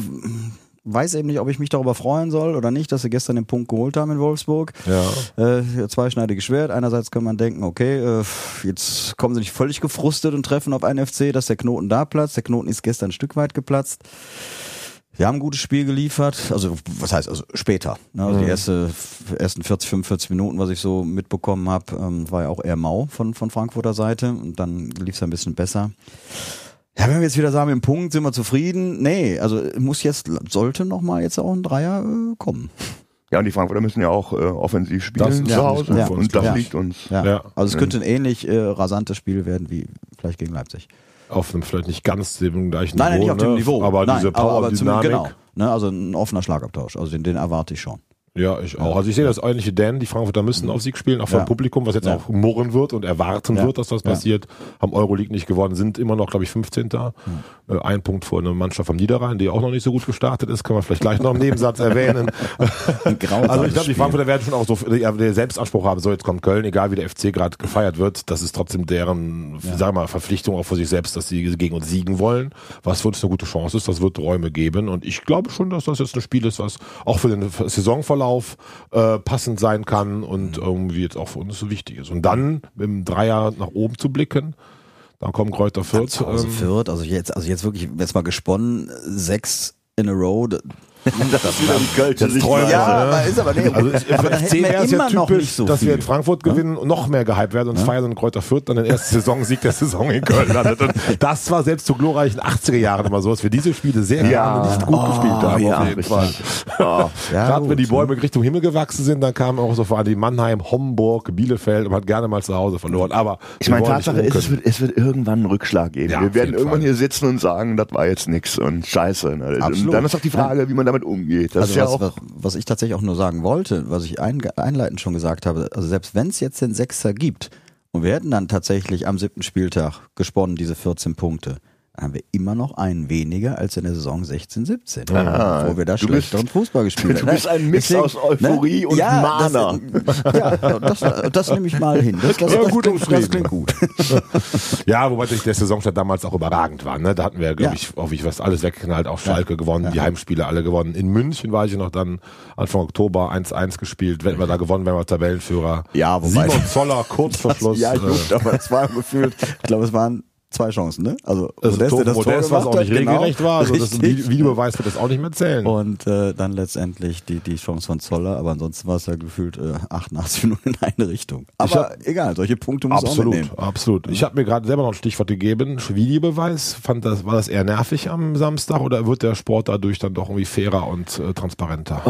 weiß eben nicht, ob ich mich darüber freuen soll oder nicht, dass sie gestern den Punkt geholt haben in Wolfsburg. Ja. Äh, zweischneidiges Schwert. Einerseits kann man denken, okay, äh, jetzt kommen sie nicht völlig gefrustet und treffen auf einen FC, dass der Knoten da platzt. Der Knoten ist gestern ein Stück weit geplatzt. Wir haben ein gutes Spiel geliefert, also was heißt, also später. Ne? Also die erste, ersten 40, 45 Minuten, was ich so mitbekommen habe, ähm, war ja auch eher mau von, von Frankfurter Seite und dann lief es ein bisschen besser. Ja, wenn wir jetzt wieder sagen, im Punkt sind wir zufrieden. Nee, also muss jetzt, sollte noch mal jetzt auch ein Dreier äh, kommen. Ja, und die Frankfurter müssen ja auch äh, offensiv spielen Das ist zu ja, Hause. ja, und das ja. liegt uns. Ja. Ja. Also es könnte ein ähnlich äh, rasantes Spiel werden wie vielleicht gegen Leipzig. Auf einem vielleicht nicht ganz dem gleichen Nein, nein, Niveau. nicht auf dem ne? Niveau. Aber nein, diese aber, aber zumindest, Power-Dynamik. genau. Ne, also ein offener Schlagabtausch. Also den, den erwarte ich schon. Ja, ich auch. Also ich sehe das ähnliche Dan, die Frankfurter müssen auf Sieg spielen, auch vom Ja. Publikum, was jetzt Ja. auch murren wird und erwarten Ja. wird, dass das Ja. passiert. Haben Euroleague nicht gewonnen, sind immer noch, glaube ich, 15. Äh, ein Punkt vor einer Mannschaft vom Niederrhein, die auch noch nicht so gut gestartet ist, können wir vielleicht gleich noch im Nebensatz erwähnen. also ich glaube, die Frankfurter werden schon auch so den Selbstanspruch haben, so jetzt kommt Köln, egal wie der FC gerade gefeiert wird, das ist trotzdem deren, sagen wir mal, Verpflichtung auch für sich selbst, dass sie gegen uns siegen wollen, was für uns eine gute Chance ist, das wird Räume geben und ich glaube schon, dass das jetzt ein Spiel ist, was auch für den Saisonverlauf äh, passend sein kann und irgendwie jetzt auch für uns so wichtig ist. Und dann mit dem Dreier nach oben zu blicken, dann kommen Kräuter Fürth. Ähm, Fürth, also jetzt, also jetzt wirklich, jetzt mal gesponnen, sechs in a row. Das, Das ist wieder ein Kölsche Das ja, aber ist aber nee, Also für aber FC wir wäre es ja typisch, nicht so dass wir viel. in Frankfurt gewinnen und noch mehr gehypt werden und feiern und Kräuter Fürth dann den ersten Saisonsieg der Saison in Köln landet. Und das war selbst zu glorreichen 80er Jahren immer so, dass wir diese Spiele sehr gerne nicht gut gespielt haben. ja, auf jeden. Fall. Ja. Ja, Gerade wenn die ne? Bäume Richtung Himmel gewachsen sind, dann kamen auch so vor allem die Mannheim, Homburg, Bielefeld und hat gerne mal zu Hause verloren. Aber Ich wir meine, nicht Tatsache ist, es wird, es wird irgendwann einen Rückschlag geben. Ja, wir werden irgendwann Fall. hier sitzen und sagen, das war jetzt nix und scheiße. Ne? Und dann ist auch die Frage, wie man damit umgeht. Das Also ist ja was, auch was, was ich tatsächlich auch nur sagen wollte, was ich ein, einleitend schon gesagt habe, also selbst wenn es jetzt den Sechser gibt und wir hätten dann tatsächlich am siebten Spieltag gesponnen, diese 14 Punkte, haben wir immer noch einen weniger als in der Saison 16, 17, wo wir da du schlechteren bist- Fußball gespielt du haben. bist ein Mix Deswegen, aus Euphorie und ja, Mana. Das, ja, das, das nehme ich mal hin. Das, das, Ja, das, gut klingt, das umschrieben. klingt gut. Ja, wobei natürlich der Saisonstart damals auch überragend war. Ne? Da hatten wir, glaube Ja. ich, wie ich was alles weggeknallt, auch Schalke gewonnen, die Heimspiele alle gewonnen. In München war ich noch dann Anfang Oktober 1-1 gespielt. Wenn wir da gewonnen, wären wir Tabellenführer. Ja, wobei- Simon Zoller kurz vor Schluss. ja, äh, gut, aber es war gefühlt, ich glaube, es waren zwei Chancen, ne? Also, also Modest, Tor, der das Tor Modest, was gemacht auch nicht hat, genau. regelrecht war. Also das Richtig. Vi- Videobeweis wird das auch nicht mehr zählen. Und äh, dann letztendlich die, die Chance von Zoller, aber ansonsten war es ja gefühlt äh, 88 Minuten in eine Richtung. Aber hab- egal, solche Punkte muss man auch Absolut, mitnehmen. absolut. Ich habe mir gerade selber noch ein Stichwort gegeben. Videobeweis. Fand das, war das eher nervig am Samstag oder wird der Sport dadurch dann doch irgendwie fairer und äh, transparenter?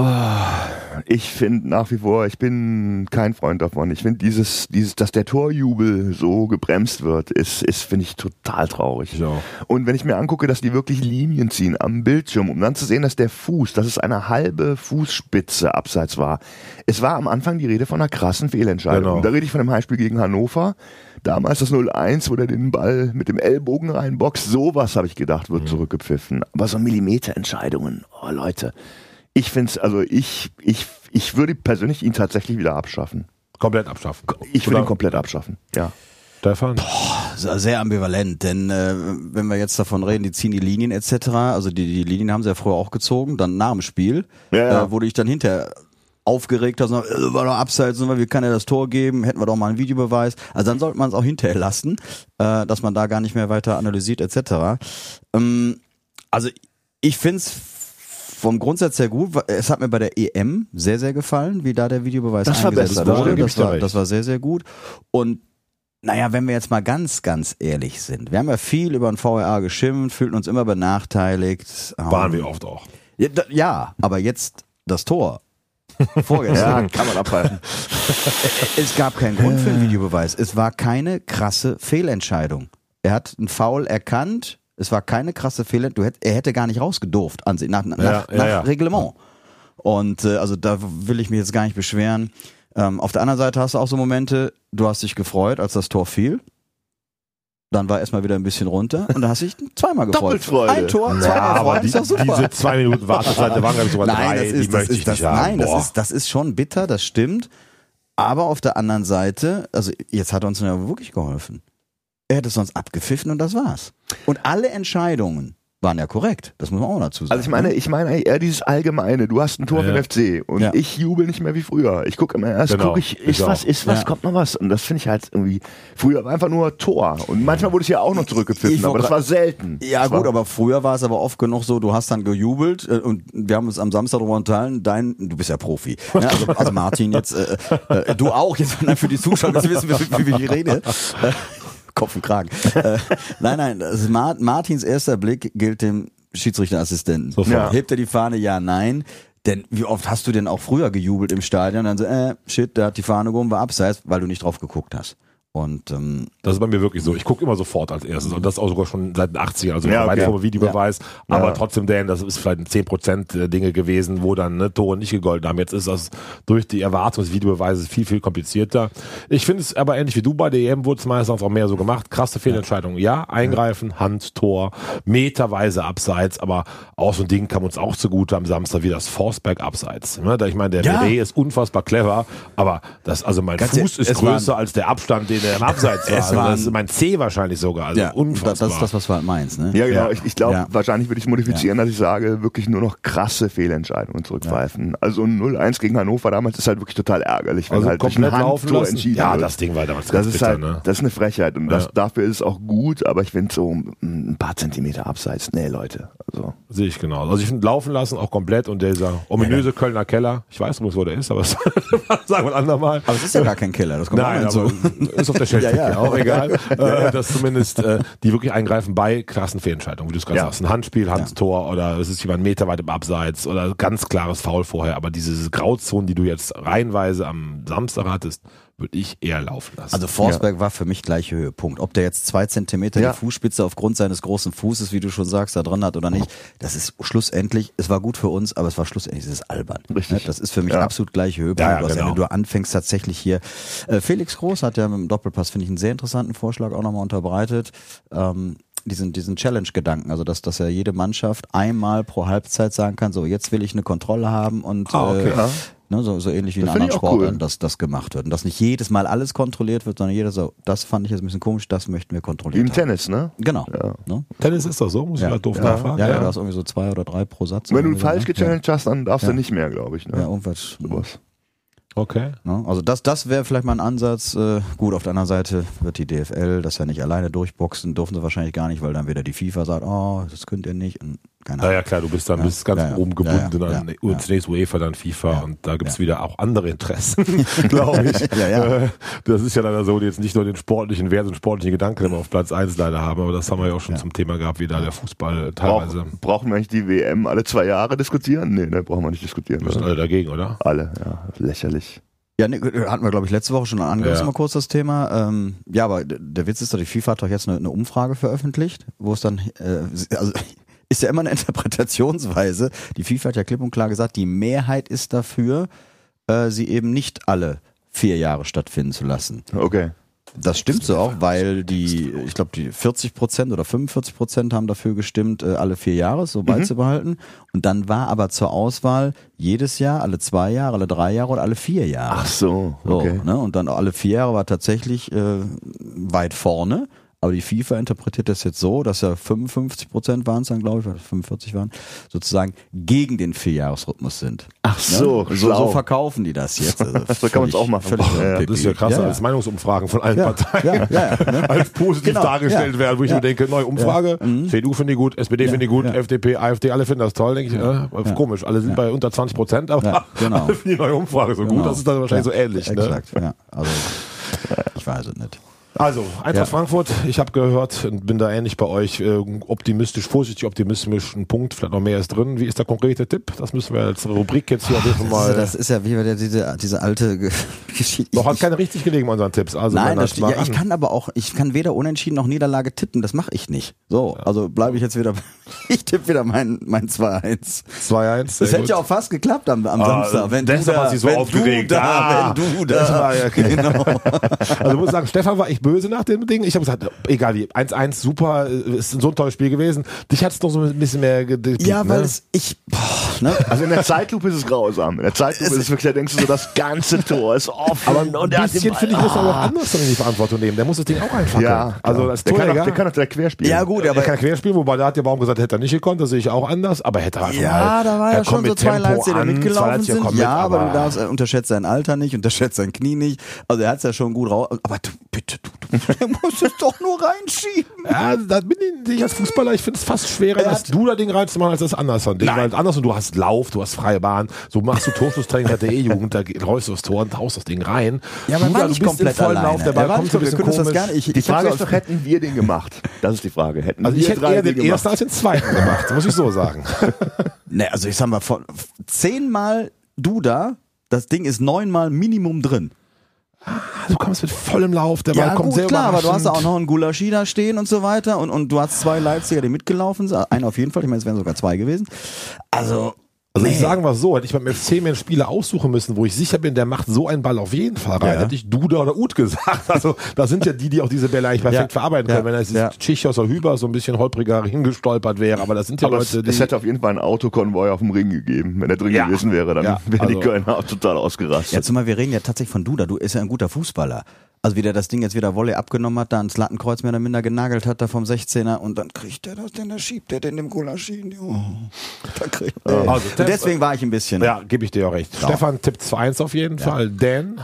Ich finde nach wie vor, ich bin kein Freund davon. Ich finde dieses, dieses, dass der Torjubel so gebremst wird, ist, ist finde ich total traurig. Ich auch. Und wenn ich mir angucke, dass die wirklich Linien ziehen am Bildschirm, um dann zu sehen, dass der Fuß, dass es eine halbe Fußspitze abseits war. Es war am Anfang die Rede von einer krassen Fehlentscheidung. Genau. Da rede ich von dem Heimspiel gegen Hannover. Damals das 0-1, wo der den Ball mit dem Ellbogen reinboxt. Sowas habe ich gedacht, Mhm. wird zurückgepfiffen. Aber so Millimeterentscheidungen, oh Leute. Ich finde es, also ich, ich, ich würde persönlich ihn tatsächlich wieder abschaffen. Komplett abschaffen. Ich Oder- ihn komplett abschaffen. Ja. Stefan? Sehr ambivalent, denn äh, wenn wir jetzt davon reden, die ziehen die Linien etc., also die, die Linien haben sie ja früher auch gezogen, dann nach dem Spiel, Ja, ja. Äh, wurde ich dann hinterher aufgeregt, dass äh, war doch abseits, wie kann er das Tor geben, hätten wir doch mal einen Videobeweis. Also dann sollte man es auch hinterher lassen, äh, dass man da gar nicht mehr weiter analysiert etc. Ähm, also ich find's vom Grundsatz her gut. Es hat mir bei der EM sehr, sehr gefallen, wie da der Videobeweis Das eingesetzt wurde. Das war, das war sehr, sehr gut. Und naja, wenn wir jetzt mal ganz, ganz ehrlich sind. Wir haben ja viel über den VRA geschimpft, fühlten uns immer benachteiligt. Waren Ähm, wir oft auch. Ja, da- ja, aber jetzt das Tor. Vorgestern. kann man abhalten. Es gab keinen Grund für einen Videobeweis. Es war keine krasse Fehlentscheidung. Er hat einen Foul erkannt. Es war keine krasse Fehlentscheidung. Er hätte gar nicht rausgedurft an, nach, nach, Ja, ja, nach ja. Reglement. Und äh, also da will ich mich jetzt gar nicht beschweren. Ähm, auf der anderen Seite hast du auch so Momente, du hast dich gefreut, als das Tor fiel. Dann war erstmal wieder ein bisschen runter und dann hast du dich zweimal gefreut. Doppelfreude. Ein Tor, Ja, zweimal aber Freude, die, ist doch super. diese zwei Minuten Wartezeit, da waren glaube ich sogar Nein, drei, das die ist, das möchte ich ist, das, nicht haben. nein, das ist, das ist schon bitter, das stimmt. Aber auf der anderen Seite, also jetzt hat er uns ja wirklich geholfen. Er hätte es sonst abgepfiffen und das war's. Und alle Entscheidungen waren ja korrekt. Das muss man auch dazu sagen. Also ich meine, ich meine eher dieses Allgemeine. Du hast ein Tor Ja. für den FC und Ja. ich jubel nicht mehr wie früher. Ich gucke immer erst, Genau, gucke ich, ich ist was, auch. ist was, Ja. kommt noch was. Und das finde ich halt irgendwie, früher war einfach nur Tor. Und manchmal wurde es ja auch noch zurückgepfiffen, Ich aber das war selten. Ja das gut, aber früher war es aber oft genug so, du hast dann gejubelt äh, und wir haben uns am Samstag darüber unterhalten, dein, du bist ja Profi, ne? also, also Martin jetzt, äh, äh, du auch, jetzt für die Zuschauer, dass sie wissen, wie, wie, wie ich rede. Kopf und Kragen. äh, nein, nein, also Mar Martins erster Blick gilt dem Schiedsrichterassistenten. Sofort. Ja. Hebt er die Fahne? Ja, nein. Denn wie oft hast du denn auch früher gejubelt im Stadion? Dann so, äh, shit, der hat die Fahne gehoben, war abseits, weil du nicht drauf geguckt hast. Und ähm, Das ist bei mir wirklich so. Ich gucke immer sofort als erstes. Und das auch sogar schon seit den 80ern, also Ja, weit okay. vom Videobeweis. Aber Ja. trotzdem, Dan, das ist vielleicht ein 10% der Dinge gewesen, wo dann ne, Tore nicht gegolten haben. Jetzt ist das durch die Erwartung des Videobeweises viel, viel komplizierter. Ich finde es aber ähnlich wie du bei der EM wurde es meistens auch mehr so gemacht. Krasse Fehlentscheidung. Ja, eingreifen, Hand, Tor, meterweise abseits, aber auch so ein Ding kam uns auch zugute am Samstag wie das Forceback abseits. Ne? Da Ich meine, der Ja. Ist unfassbar clever, aber das, also mein Ganz Fuß ist größer als der Abstand, den er im Abseits war. Es Also waren- das ist mein C wahrscheinlich sogar. Also ja, das, unfassbar. das ist das, was du halt meinst. Ne? Ja, genau. Ja. Ich, ich glaube, Ja. wahrscheinlich würde ich modifizieren, dass ich sage, wirklich nur noch krasse Fehlentscheidungen zurückgreifen. Also ein 0-1 gegen Hannover damals ist halt wirklich total ärgerlich, wenn also halt komplett laufen lassen. entschieden Ja, wird. das Ding war damals Das ganz ist bitter, halt, ne? das ist eine Frechheit und das, Ja. dafür ist es auch gut, aber ich finde so ein paar Zentimeter abseits, nee Leute, also Sehe ich genau. Also ich finde laufen lassen auch komplett und dieser ominöse Kölner Keller, ich weiß übrigens, wo der ist, aber das sagen wir ein andermal. Aber es ist ja gar kein Killer, das kommt Nein, auch aber hinzu. ist auf der Schildstrecke, Ja, ja. auch egal. äh, dass zumindest äh, die wirklich eingreifen bei krassen Fehlentscheidungen, wie du es gerade Ja. sagst. Ein Handspiel, Handtor oder es ist jemand Meter weit im Abseits oder ganz klares Foul vorher. Aber diese Grauzonen, die du jetzt reihenweise am Samstag hattest, würde ich eher laufen lassen. Also Forsberg war für mich gleiche Höhepunkt. Ob der jetzt zwei Zentimeter Ja. die Fußspitze aufgrund seines großen Fußes, wie du schon sagst, da drin hat oder nicht, das ist schlussendlich, es war gut für uns, aber es war schlussendlich, es ist albern. Richtig. Ne? Das ist für mich Ja. absolut gleiche Höhepunkt. Ja, ja, genau. Wenn du anfängst tatsächlich hier, äh, Felix Groß hat ja mit dem Doppelpass, finde ich, einen sehr interessanten Vorschlag auch nochmal unterbreitet. Ähm, diesen, diesen Challenge-Gedanken, also dass, dass ja jede Mannschaft einmal pro Halbzeit sagen kann, so jetzt will ich eine Kontrolle haben und Ah, okay. äh, Ja. Ne, so, so ähnlich wie in Das find anderen ich auch cool. Sportarten, dass das gemacht wird. Und dass nicht jedes Mal alles kontrolliert wird, sondern jeder so, das fand ich jetzt ein bisschen komisch, das möchten wir wie kontrollieren. im Tennis, ne? Genau. Ja. Ne? Tennis ist doch so, muss ich Ja. gerade doof Ja, nachfragen. ja, ja, du hast irgendwie so zwei oder drei pro Satz. Wenn du falsch ne? gechallenged hast, dann darfst Ja. du nicht mehr, glaube ich. Ja, ja Ne? irgendwas. Sowas. Okay. Ne? Also das, das wäre vielleicht mal ein Ansatz. Äh, gut, auf der anderen Seite wird die DFL das ja nicht alleine durchboxen, dürfen sie wahrscheinlich gar nicht, weil dann wieder die FIFA sagt, oh, das könnt ihr nicht. Und keine Ja, Ahnung. ja, klar, du bist dann Ja. bist ganz Ja, oben gebunden Ja, ja. an Ja, zunächst UEFA, dann FIFA Ja. und da gibt's Ja. wieder auch andere Interessen, glaube ich. Ja, ja. Äh, Das ist ja dann so, die jetzt nicht nur den sportlichen Wert und sportlichen Gedanken immer auf Platz eins leider haben, aber das haben wir ja auch schon Ja. zum Thema gehabt, wie da der Fußball Brauch, teilweise. brauchen wir eigentlich die WM alle zwei Jahre diskutieren? Nee, ne, brauchen wir nicht diskutieren. Wir sind alle dagegen, oder? Alle, ja, lächerlich. Ja, ne, hatten wir, glaube ich, letzte Woche schon angerissen, Ja. mal kurz das Thema. Ähm, ja, aber der Witz ist doch, die FIFA hat doch jetzt eine, eine Umfrage veröffentlicht, wo es dann, äh, also ist ja immer eine Interpretationsweise. Die FIFA hat ja klipp und klar gesagt, die Mehrheit ist dafür, äh, sie eben nicht alle vier Jahre stattfinden zu lassen. Okay. Das stimmt so auch, weil die, ich glaube, die 40 Prozent oder 45 Prozent haben dafür gestimmt, äh, alle vier Jahre so beizubehalten. Und dann war aber zur Auswahl jedes Jahr, alle zwei Jahre, alle drei Jahre oder alle vier Jahre. Ach so, So, okay. ne? Und dann alle vier Jahre war tatsächlich äh, weit vorne. Aber die FIFA interpretiert das jetzt so, dass ja 55 Prozent waren es dann, glaube ich, oder 45 waren, sozusagen gegen den Vierjahresrhythmus sind. Ach so, so, schlau. so verkaufen die das jetzt. Also So kann man's völlig- auch machen. Völlig Ja, ja. Das ist ja krasser als Meinungsumfragen von allen Ja, Parteien ja, ja, ne? als positiv Genau, dargestellt ja. werden, wo ich Ja. mir denke, neue Umfrage, CDU finde ich gut, SPD Ja, finde ich gut, ja. FDP, AfD, alle finden das toll, denke ich, Ja. äh, Ja. komisch, alle sind Ja. bei unter 20 Prozent, aber Ja, genau. alle finden die neue Umfrage so gut, Genau. das ist dann wahrscheinlich Ja, so ähnlich. Ne? Exakt, ja. Also, ich weiß es nicht. Also, Eintracht Ja. Frankfurt, ich habe gehört und bin da ähnlich bei euch, äh, optimistisch, vorsichtig optimistisch, ein Punkt, vielleicht noch mehr ist drin. Wie ist der konkrete Tipp? Das müssen wir als Rubrik jetzt hier auf jeden Fall Das, ist, das ist ja wie bei der, diese, diese alte Ge- Geschichte. Doch, hat Ich- keine richtig gelegen bei unseren Tipps. Also, Nein, das, ja, ich kann aber auch, ich kann weder Unentschieden noch Niederlage tippen, das mache ich nicht. So, also bleibe ich jetzt wieder, ich tippe wieder mein, mein 2-1. 2-1. Das hätte gut. ja auch fast geklappt am, am Ah, Samstag. Wenn deshalb du da, hat sie so wenn aufgeregt. du da, Ah, wenn du da. war ja- genau. Also ich muss sagen, Stefan war echt böse nach dem Ding. Ich habe gesagt, egal wie, 1-1, super, ist so ein tolles Spiel gewesen. Dich hat's doch so ein bisschen mehr gepiekt, Ja, weil ne? es, ich, boah, ne? Also in der Zeitlupe ist es grausam. In der Zeitlupe ist es wirklich, da denkst du so, das ganze Tor ist offen. Aber und ein er hat bisschen, finde ich, muss er aber auch anders in die Verantwortung nehmen. Der muss das Ding auch einfachen. Ja, also als der, kann Torjäger, auch, der kann auch der quer spielen. Ja gut, er aber kann quer spielen, wobei da hat der Baum gesagt, hätte er nicht gekonnt, das sehe ich auch anders, aber hätte er einfach Ja, mal, da war ja schon so mit zwei zwei mitgelaufen der sind. kommt ja, mit, aber, du darfst, äh, unterschätzt sein Alter nicht, unterschätzt sein Knie nicht. Also er hat's ja schon gut raus. Aber du, bitte, du, du, du musst es doch nur reinschieben. Ja, da bin ich nicht als Fußballer, ich finde es fast schwerer, Er dass du da Ding reinzumachen, als das Anderson. Weil Anderson, du hast Lauf, du hast freie Bahn, so machst du Torschusstraining hat der E-Jugend, da geht- läufst du aufs Tor und haust das Ding Ding rein. Ja, aber er Duda, war nicht du bist komplett vollen alleine. Lauf, der Er Ball kommt so ein bisschen können das komisch. gar nicht- ich- Die Frage ist doch, hätten wir den gemacht? Das ist die Frage. Hätten Also wir ich hätte eher den gemacht? ersten als den zweiten gemacht, muss ich so sagen. Ne, also ich sag mal, von zehnmal Duda, das Ding ist neunmal Minimum drin. Du kommst mit vollem Lauf, der Ball Ja, kommt gut, sehr klar, aber du hast überraschend. auch noch einen Gulaschi da stehen und so weiter und, und du hast zwei Leipziger, die mitgelaufen sind. Einer auf jeden Fall, ich meine, es wären sogar zwei gewesen. Also, Also ich nee. sagen wir so, hätte ich beim FC mir einen Spieler aussuchen müssen, wo ich sicher bin, der macht so einen Ball auf jeden Fall rein, Ja. hätte ich Duda oder Ut gesagt. Also da sind ja die, die auch diese Bälle eigentlich perfekt Ja. verarbeiten Ja. können. Wenn er jetzt Ja. Tschichos oder Hüber so ein bisschen holpriger hingestolpert wäre, aber das sind ja Aber es, Leute, die... es hätte auf jeden Fall einen Autokonvoi auf dem Ring gegeben. Wenn er drin Ja. gewesen wäre, dann Ja, wären die also- Kölner auch total ausgerastet. Ja, zumal wir reden ja tatsächlich von Duda. Du ist ja ein guter Fußballer. Also wie der das Ding jetzt wieder Volley abgenommen hat, da ans Lattenkreuz mehr oder minder genagelt hat, da vom 16er und dann kriegt er das, denn da schiebt er den dem Gulaschi. Oh, da kriegt er. Also, deswegen war ich ein bisschen. ja, gebe ich dir auch recht. Stefan tippt 2-1 auf jeden Fall. Dan,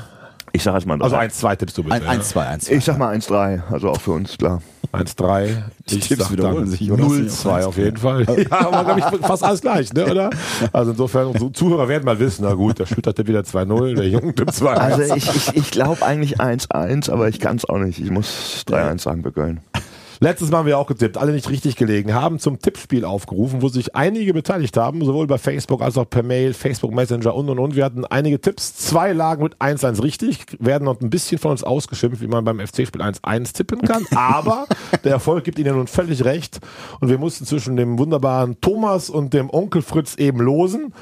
ich sag jetzt mal also drei. 1-2 tippst du bitte. Ein, 1, 2, 1, Ich sag mal 1-3, also auch für uns, klar. 1-3. Die Ich Tipps wiederholen sich, oder? 0-2 auf jeden Fall. Ja, aber glaube ich fast alles gleich, ne, oder? Also insofern, unsere Zuhörer werden mal wissen, na gut, der Schütter tippt wieder 2-0, der Junge tippt 2-1. Also ich, ich, ich glaube eigentlich 1-1, aber ich kann es auch nicht. Ich muss 3-1 sagen für Köln. Letztes Mal haben wir auch getippt, alle nicht richtig gelegen, haben zum Tippspiel aufgerufen, wo sich einige beteiligt haben, sowohl bei Facebook als auch per Mail, Facebook Messenger und und und. Wir hatten einige Tipps, zwei lagen mit 1-1 richtig, werden noch ein bisschen von uns ausgeschimpft, wie man beim FC-Spiel 1-1 tippen kann, aber der Erfolg gibt ihnen nun völlig recht und wir mussten zwischen dem wunderbaren Thomas und dem Onkel Fritz eben losen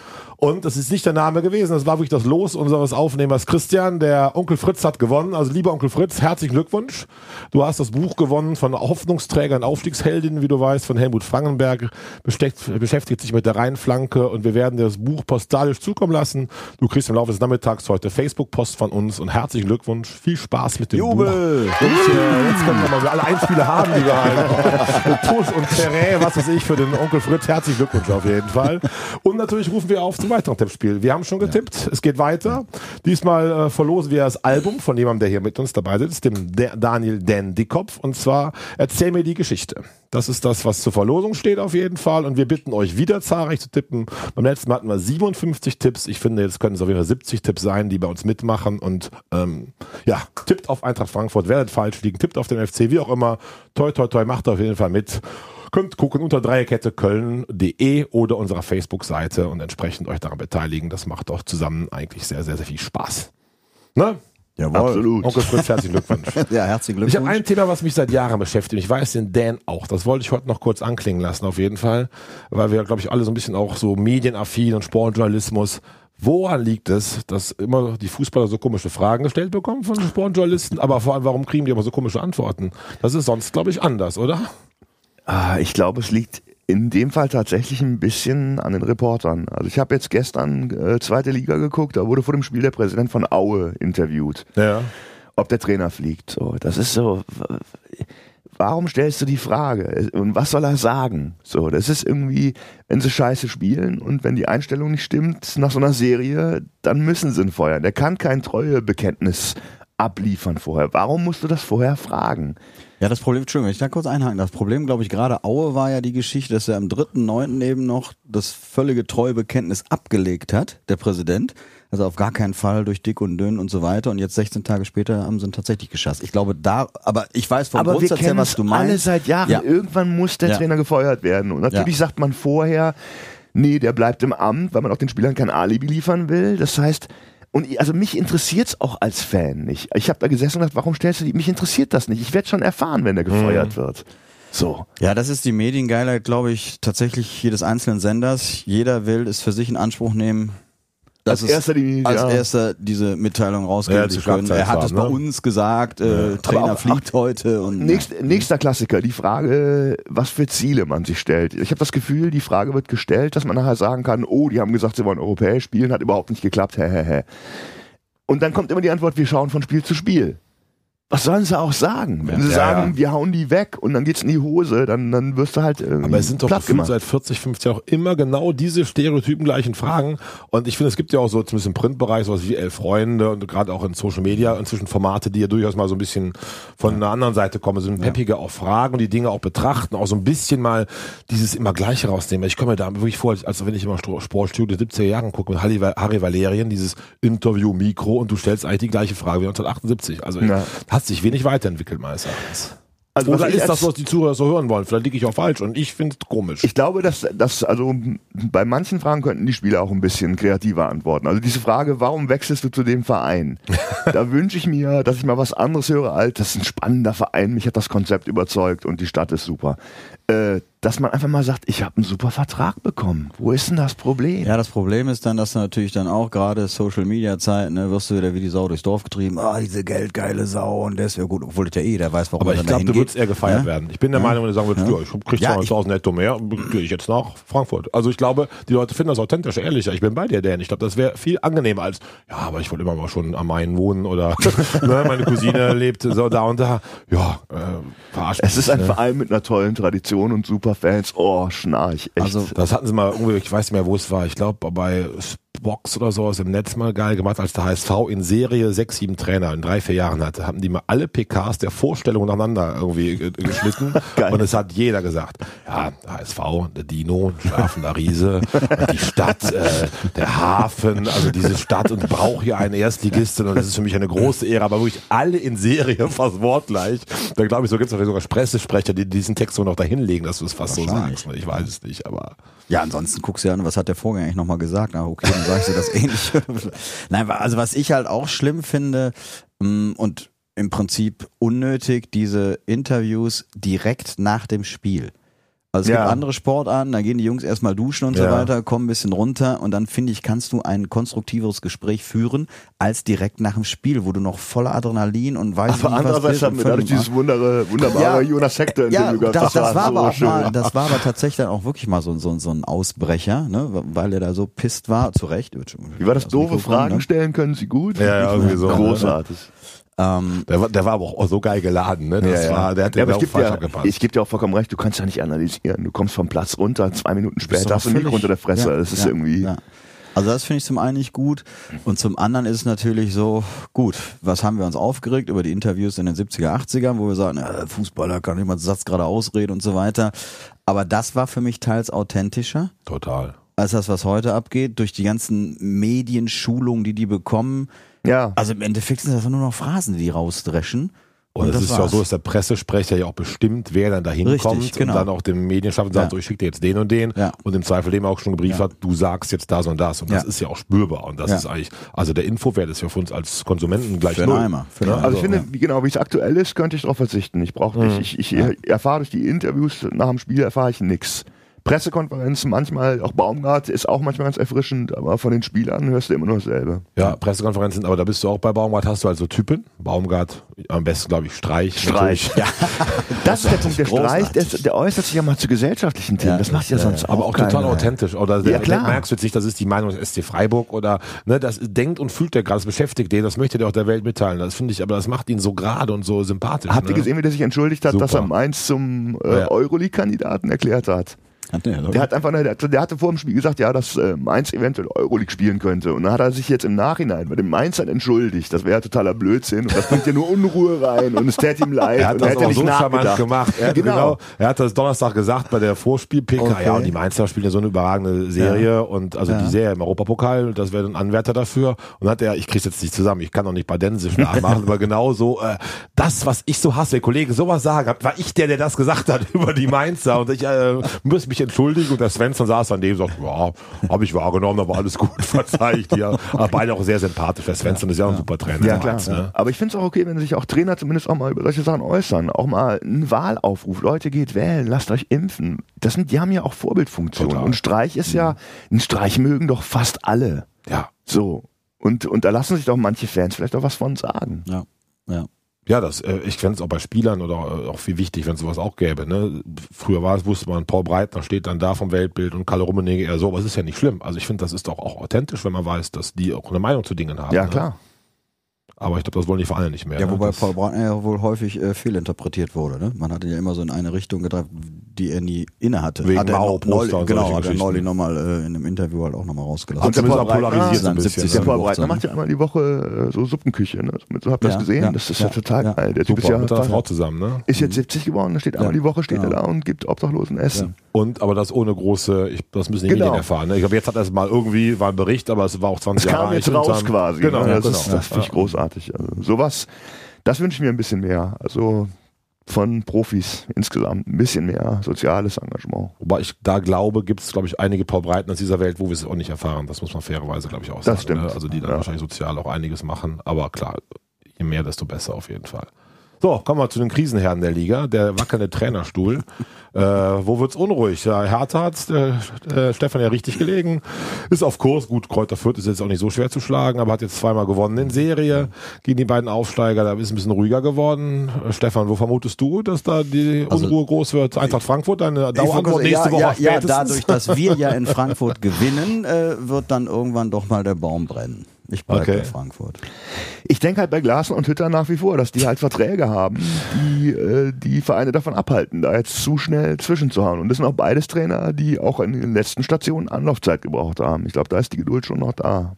und das ist nicht der Name gewesen, das war wirklich das Los unseres Aufnehmers Christian. Der Onkel Fritz hat gewonnen. Also lieber Onkel Fritz, herzlichen Glückwunsch. Du hast das Buch gewonnen von Hoffnungsträgern, Aufstiegsheldinnen, wie du weißt, von Helmut Frangenberg. Besteckt, beschäftigt sich mit der Rheinflanke und wir werden dir das Buch postalisch zukommen lassen. Du kriegst im Laufe des Nachmittags heute Facebook-Post von uns und herzlichen Glückwunsch. Viel Spaß mit dem Jubel! Buch. Und äh, jetzt können wir mal alle Einspiele haben, die wir halt. Mit Tusch und Terrain, was weiß ich, für den Onkel Fritz. Herzlichen Glückwunsch auf jeden Fall. Und natürlich rufen wir auf zum weiteren Tippspiel. Wir haben schon getippt, es geht weiter. Diesmal äh, verlosen wir das Album von jemandem, der hier mit uns dabei sitzt, dem Da- Daniel Dan Dickkopf. Und zwar Erzähl mir die Geschichte. Das ist das, was zur Verlosung steht auf jeden Fall. Und wir bitten euch wieder zahlreich zu tippen. Beim letzten Mal hatten wir 57 Tipps. Ich finde, jetzt können es auf jeden Fall 70 Tipps sein, die bei uns mitmachen. Und ähm, ja, tippt auf Eintracht Frankfurt, werdet falsch liegen, tippt auf den FC, wie auch immer. Toi, toi, toi, macht auf jeden Fall mit. Könnt gucken unter dreierkette köln.de oder unserer Facebook-Seite und entsprechend euch daran beteiligen. Das macht auch zusammen eigentlich sehr, sehr, sehr viel Spaß. Ne? Jawohl. Absolut. Onkel Fritz, herzlichen Glückwunsch. Ja, herzlichen Ich habe Glückwunsch. ein Thema, was mich seit Jahren beschäftigt. Ich weiß den Dan auch. Das wollte ich heute noch kurz anklingen lassen, auf jeden Fall. Weil wir, glaube ich, alle so ein bisschen auch so medienaffin und Sportjournalismus. Woran liegt es, dass immer die Fußballer so komische Fragen gestellt bekommen von Sportjournalisten? Aber vor allem, warum kriegen die immer so komische Antworten? Das ist sonst, glaube ich, anders, oder? Ah, ich glaube, es liegt in dem Fall tatsächlich ein bisschen an den Reportern. Also ich habe jetzt gestern äh, zweite Liga geguckt, da wurde vor dem Spiel der Präsident von Aue interviewt, Ja. ob der Trainer fliegt. So, das ist so. Warum stellst du die Frage? Und was soll er sagen? So, das ist irgendwie, wenn sie scheiße spielen und wenn die Einstellung nicht stimmt nach so einer Serie, dann müssen sie ihn feuern. Der kann kein Treuebekenntnis abliefern vorher. Warum musst du das vorher fragen? Ja, das Problem, Entschuldigung, wenn ich da kurz einhaken. Das Problem, glaube ich, gerade Aue war ja die Geschichte, dass er am 3.9. eben noch das völlige Treuebekenntnis abgelegt hat, der Präsident. Also auf gar keinen Fall durch dick und dünn und so weiter. Und jetzt 16 Tage später haben sie ihn tatsächlich geschasst. Ich glaube, da, aber ich weiß vom Aber Grundsatz her, was du meinst. alle seit Jahren. Ja. Irgendwann muss der Ja. Trainer gefeuert werden. Und natürlich Ja. sagt man vorher, nee, der bleibt im Amt, weil man auch den Spielern kein Alibi liefern will. Das heißt, und also mich interessiert's auch als Fan nicht. Ich habe da gesessen und gedacht, warum stellst du die? Mich interessiert das nicht. Ich werde schon erfahren, wenn der gefeuert wird. So. Ja, das ist die Mediengeilheit, glaube ich, tatsächlich jedes einzelnen Senders. Jeder will es für sich in Anspruch nehmen. Dass Als es erster die- als ja. erster diese Mitteilung rausgeben Ja, zu können. Er hat es bei ne? uns gesagt, äh, Trainer auch- fliegt heute und Nächst, nächster Klassiker, die Frage, was für Ziele man sich stellt. Ich habe das Gefühl, die Frage wird gestellt, dass man nachher sagen kann, oh, die haben gesagt, sie wollen europäisch spielen, hat überhaupt nicht geklappt, hä, hä, hä. Und dann kommt immer die Antwort, wir schauen von Spiel zu Spiel. Was sollen sie auch sagen? Wenn sie Ja, sagen, ja. wir hauen die weg und dann geht's in die Hose, dann, dann wirst du halt irgendwie Aber es sind doch seit 40, 50 Jahren auch immer genau diese stereotypen gleichen Fragen. Und ich finde, es gibt ja auch so, zumindest im Printbereich, sowas wie Elf Freunde und gerade auch in Social Media inzwischen Formate, die ja durchaus mal so ein bisschen von einer anderen Seite kommen, so ein peppiger auch Fragen und die Dinge auch betrachten, auch so ein bisschen mal dieses immer Gleiche rausnehmen. Ich komme mir da wirklich vor, als wenn ich immer Sportstudio 70er Jahren gucke mit Harry, Harry Valerien, dieses Interview-Mikro und du stellst eigentlich die gleiche Frage wie 1978. Also Ja. Hat sich wenig weiterentwickelt meines Erachtens. Also Oder ist das, was die Zuhörer so hören wollen? Vielleicht liege ich auch falsch und ich finde es komisch. Ich glaube, dass, dass also bei manchen Fragen könnten die Spieler auch ein bisschen kreativer antworten. Also diese Frage, warum wechselst du zu dem Verein? da wünsche ich mir, dass ich mal was anderes höre, als das ist ein spannender Verein, mich hat das Konzept überzeugt und die Stadt ist super. Äh, dass man einfach mal sagt, ich habe einen super Vertrag bekommen. Wo ist denn das Problem? Ja, das Problem ist dann, dass du natürlich dann auch gerade Social Media Zeiten, ne, wirst du wieder wie die Sau durchs Dorf getrieben, ah, diese geldgeile Sau und das wäre gut, obwohl das ja eh, der weiß, warum aber er ich dann glaube, du würdest eher gefeiert Ja? werden. Ich bin der Meinung, wenn du sagen würdest, ja, ich krieg Ja, 20.000 netto mehr, gehe ich jetzt nach Frankfurt. Also ich glaube, die Leute finden das authentisch, ehrlicher. Ich bin bei dir, Dan. Ich glaube, das wäre viel angenehmer als, ja, aber ich wollte immer mal schon am Main wohnen oder ne, meine Cousine lebt so da und da. Ja, äh, verarscht Es ist ein ne? Verein mit einer tollen Tradition und super Fans. Oh, schnarch. Echt. Also Das hatten sie mal irgendwie, ich weiß nicht mehr, wo es war. Ich glaube, bei Box oder sowas im Netz mal geil gemacht, als der HSV in Serie sechs, sieben Trainer in drei, vier Jahren hatte, haben die mal alle PKs der Vorstellung nacheinander irgendwie äh, geschnitten. Geil. Und es hat jeder gesagt, ja, HSV, der Dino, schlafender Riese, die Stadt, äh, der Hafen, also diese Stadt und brauche hier einen Erstligisten und das ist für mich eine große Ehre, aber wirklich alle in Serie fast wortgleich. Da glaube ich, so gibt es sogar Pressesprecher, die diesen Text so noch dahin legen, dass du es fast so sagst. Ich weiß es nicht, aber Ja, ansonsten guckst du ja an, was hat der Vorgänger eigentlich nochmal gesagt? Na, okay, dann sagst du das ähnliche. Nein, also was ich halt auch schlimm finde mm, und im Prinzip unnötig, diese Interviews direkt nach dem Spiel. Also es Ja. gibt andere Sportarten, da gehen die Jungs erstmal duschen und so Ja. weiter, kommen ein bisschen runter und dann finde ich, kannst du ein konstruktiveres Gespräch führen, als direkt nach dem Spiel, wo du noch voller Adrenalin und weißt aber nicht, was andererseits haben und wir dadurch völlig- dieses wundere, wunderbare Ja. Jonas Hector ja, Interview gehabt. das, das war so aber schön. mal, das war aber tatsächlich dann auch wirklich mal so, so, so ein Ausbrecher, ne, weil er da so pisst war, zu Recht. Wie war das? Das Doofe Mikrofon, Fragen ne? stellen können sie gut. Ja, ja, irgendwie so, ne? Großartig. Ähm, Der war, der war aber auch so geil geladen, ne? Das war, der hat ja, den aber ich auch gebe falsch dir, abgepasst. ich geb dir auch vollkommen recht, du kannst ja nicht analysieren. Du kommst vom Platz runter, zwei Minuten später hast du ein Mikro unter der Fresse. Ja, das ist ja, irgendwie. Ja. Also das finde ich zum einen nicht gut und zum anderen ist es natürlich so, gut, was haben wir uns aufgeregt über die Interviews in den 70er, 80ern, wo wir sagen, äh, Fußballer kann nicht mal einen Satz gerade ausreden und so weiter. Aber das war für mich teils authentischer Total. als das, was heute abgeht, durch die ganzen Medienschulungen, die die bekommen. Ja. Also im Endeffekt sind das nur noch Phrasen, die die rausdreschen. Und, es das ist ja auch so, dass der Pressesprecher ja auch bestimmt, wer dann da hinkommt genau. und dann auch dem Medienschaffenden sagt, Ja. so, ich schicke dir jetzt den und den Ja. und im Zweifel dem auch schon gebrieft Ja. hat, du sagst jetzt das und das. Und das ist ja auch spürbar. Und das Ja. ist eigentlich, also der Infowert ist ja für uns als Konsumenten gleich Für null. Eimer, für einen Also ich Also, finde, wie genau wie es aktuell ist, könnte ich darauf verzichten. Ich brauche ich, ich, ich erfahre durch die Interviews nach dem Spiel erfahre ich nix. Pressekonferenzen manchmal, auch Baumgart ist auch manchmal ganz erfrischend, aber von den Spielern hörst du immer nur dasselbe. Ja, Pressekonferenzen, aber da bist du auch bei Baumgart, hast du also Typen. Baumgart, am besten glaube ich Streich. Streich. natürlich. Das ist der Punkt, der Streich, der, großartig. der äußert sich ja mal zu gesellschaftlichen Themen. Ja, das macht ja ja, sonst ja. auch Aber auch total keiner. authentisch. Oder Ja, klar. merkst du jetzt nicht, das ist die Meinung des SC Freiburg oder ne, das denkt und fühlt der gerade, das beschäftigt den, das möchte der auch der Welt mitteilen. Das finde ich, aber das macht ihn so gerade und so sympathisch. Habt ihr ne? gesehen, wie der sich entschuldigt hat, Super. dass er Mainz zum äh, Ja. Euroleague-Kandidaten erklärt hat? Der hat einfach, der, der hatte vor dem Spiel gesagt, ja, dass äh, Mainz eventuell Euroleague spielen könnte. Und dann hat er sich jetzt im Nachhinein bei dem Mainzern entschuldigt. Das wäre totaler Blödsinn und das bringt ja nur Unruhe rein und es täte ihm leid. Er hat und das hätte auch so charmant gemacht. Er, Genau. genau. Er hat das Donnerstag gesagt bei der Vorspiel-PK. Okay. Ja, und die Mainzer spielen ja so eine überragende Serie und also Ja. die Serie im Europapokal, das wäre ein Anwärter dafür. Und hat er, ich krieg's jetzt nicht zusammen, ich kann doch nicht Badensisch nachmachen, aber genau so, äh, das, was ich so hasse, wenn Kollegen sowas sagen, hat, war ich der, der das gesagt hat über die Mainzer und ich äh, muss mich entschuldigen und der Svensson saß an dem und sagt, ja, habe ich wahrgenommen, aber alles gut, verzeih ich dir. Aber beide auch sehr sympathisch. Der Svensson ist ja auch ein super Trainer. Ja, klar. Mainz, ne? Aber ich finde es auch okay, wenn sich auch Trainer zumindest auch mal über solche Sachen äußern. Auch mal einen Wahlaufruf. Leute, geht wählen, lasst euch impfen. Das sind, die haben ja auch Vorbildfunktionen. Total. Und Streich ist ja, einen Streich mögen doch fast alle. Ja. So. Und, und da lassen sich doch manche Fans vielleicht auch was von sagen. Ja, ja. Ja, das, äh, ich fände es auch bei Spielern oder äh, auch viel wichtig, wenn es sowas auch gäbe. Ne? Früher war es, wusste man, Paul Breitner steht dann da vom Weltbild und Kalle Rummenigge eher so, aber es ist ja nicht schlimm. Also ich finde, das ist doch auch authentisch, wenn man weiß, dass die auch eine Meinung zu Dingen haben. Ja, ne? Aber ich glaube, das wollen die Vereine nicht mehr. Ja, ne? wobei das, Paul Breitner ja wohl häufig äh, fehlinterpretiert wurde. Ne? Man hat ihn ja immer so in eine Richtung gedreht, die er nie inne hatte. Wegen hat er Mao, Poster und genau, hat er neulich nochmal äh, in einem Interview halt auch nochmal rausgelassen. Und auch Breitner- polarisiert ein Sein bisschen. 70. Der Ne? Paul Breitner macht ja einmal die Woche äh, so Suppenküche. Ne? So habt ihr Ja, das gesehen? ja, das ist ja, ja, total ja. geil. Der Typ ist Super, ja mit seiner Frau zusammen, ne? ist jetzt 70 geworden, da steht einmal Ja, die Woche steht genau. er da und gibt Obdachlosen Essen. Und, aber das ohne große, ich, das müssen die Genau. Medien erfahren. Ne? Ich glaube, jetzt hat er es mal irgendwie, war ein Bericht, aber es war auch 20 Das Jahre kam jetzt alt raus quasi. Genau, ne? das genau. ist, das finde ich Ja. Großartig. Also, sowas, das wünsche ich mir ein bisschen mehr. Also von Profis insgesamt ein bisschen mehr soziales Engagement. Wobei ich da glaube, gibt es, glaube ich, einige Paul Breitner aus dieser Welt, wo wir es auch nicht erfahren. Das muss man fairerweise, glaube ich, auch sagen. Das stimmt. Ne? Also die dann Ja. wahrscheinlich sozial auch einiges machen. Aber klar, je mehr, desto besser auf jeden Fall. So, kommen wir zu den Krisenherren der Liga. Der wackelnde Trainerstuhl. äh, wo wird's unruhig? Ja, Hertha hat's äh, äh, Stefan ja richtig gelegen. Ist auf Kurs. Gut, Kräuter Fürth ist jetzt auch nicht so schwer zu schlagen, aber hat jetzt zweimal gewonnen in Serie gegen die beiden Aufsteiger. Da ist ein bisschen ruhiger geworden. Äh, Stefan, wo vermutest du, dass da die Also- Unruhe groß wird? Eintracht Frankfurt, deine Dauerantwort nächste ja, Woche ja, ja, dadurch, dass wir ja in Frankfurt gewinnen, äh, wird dann irgendwann doch mal der Baum brennen. Ich bleibe Okay. bei Frankfurt. Ich denke halt bei Glasner und Hütter nach wie vor, dass die halt Verträge haben, die äh, die Vereine davon abhalten, da jetzt zu schnell zwischenzuhauen. Und das sind auch beides Trainer, die auch in den letzten Stationen Anlaufzeit gebraucht haben. Ich glaube, da ist die Geduld schon noch da.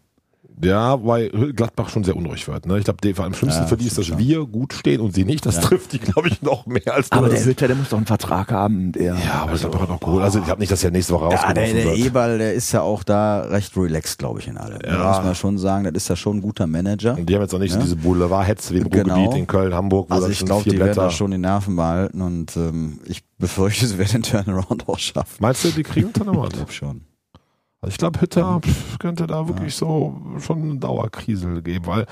Ja, weil Gladbach schon sehr unruhig wird. Ne? Ich glaube, am schlimmsten Ja, für die ist, dass stimmt wir gut stehen und sie nicht. Das trifft die, glaube ich, noch mehr als Aber der Hütter, der muss doch einen Vertrag haben. Der, Ja, aber Gladbach hat auch geholt. Also ich glaube nicht, dass er nächste Woche Ja, rausgeworfen der, der. Eberl, der ist ja auch da recht relaxed, glaube ich, in allem. Ja. Da muss man schon sagen, das ist ja schon ein guter Manager. Und die haben jetzt auch nicht so Ja. diese Boulevard-Hetze wie im Genau. Ruhrgebiet in Köln, Hamburg, wo Also ich glaube, die werden Blätter. da schon die Nerven behalten und ähm, ich befürchte, sie werden den Turnaround auch schaffen. Meinst du, die kriegen Turnaround? Ich glaube schon. Also ich glaube, Hütter pff, könnte da wirklich so schon eine Dauerkrise geben, weil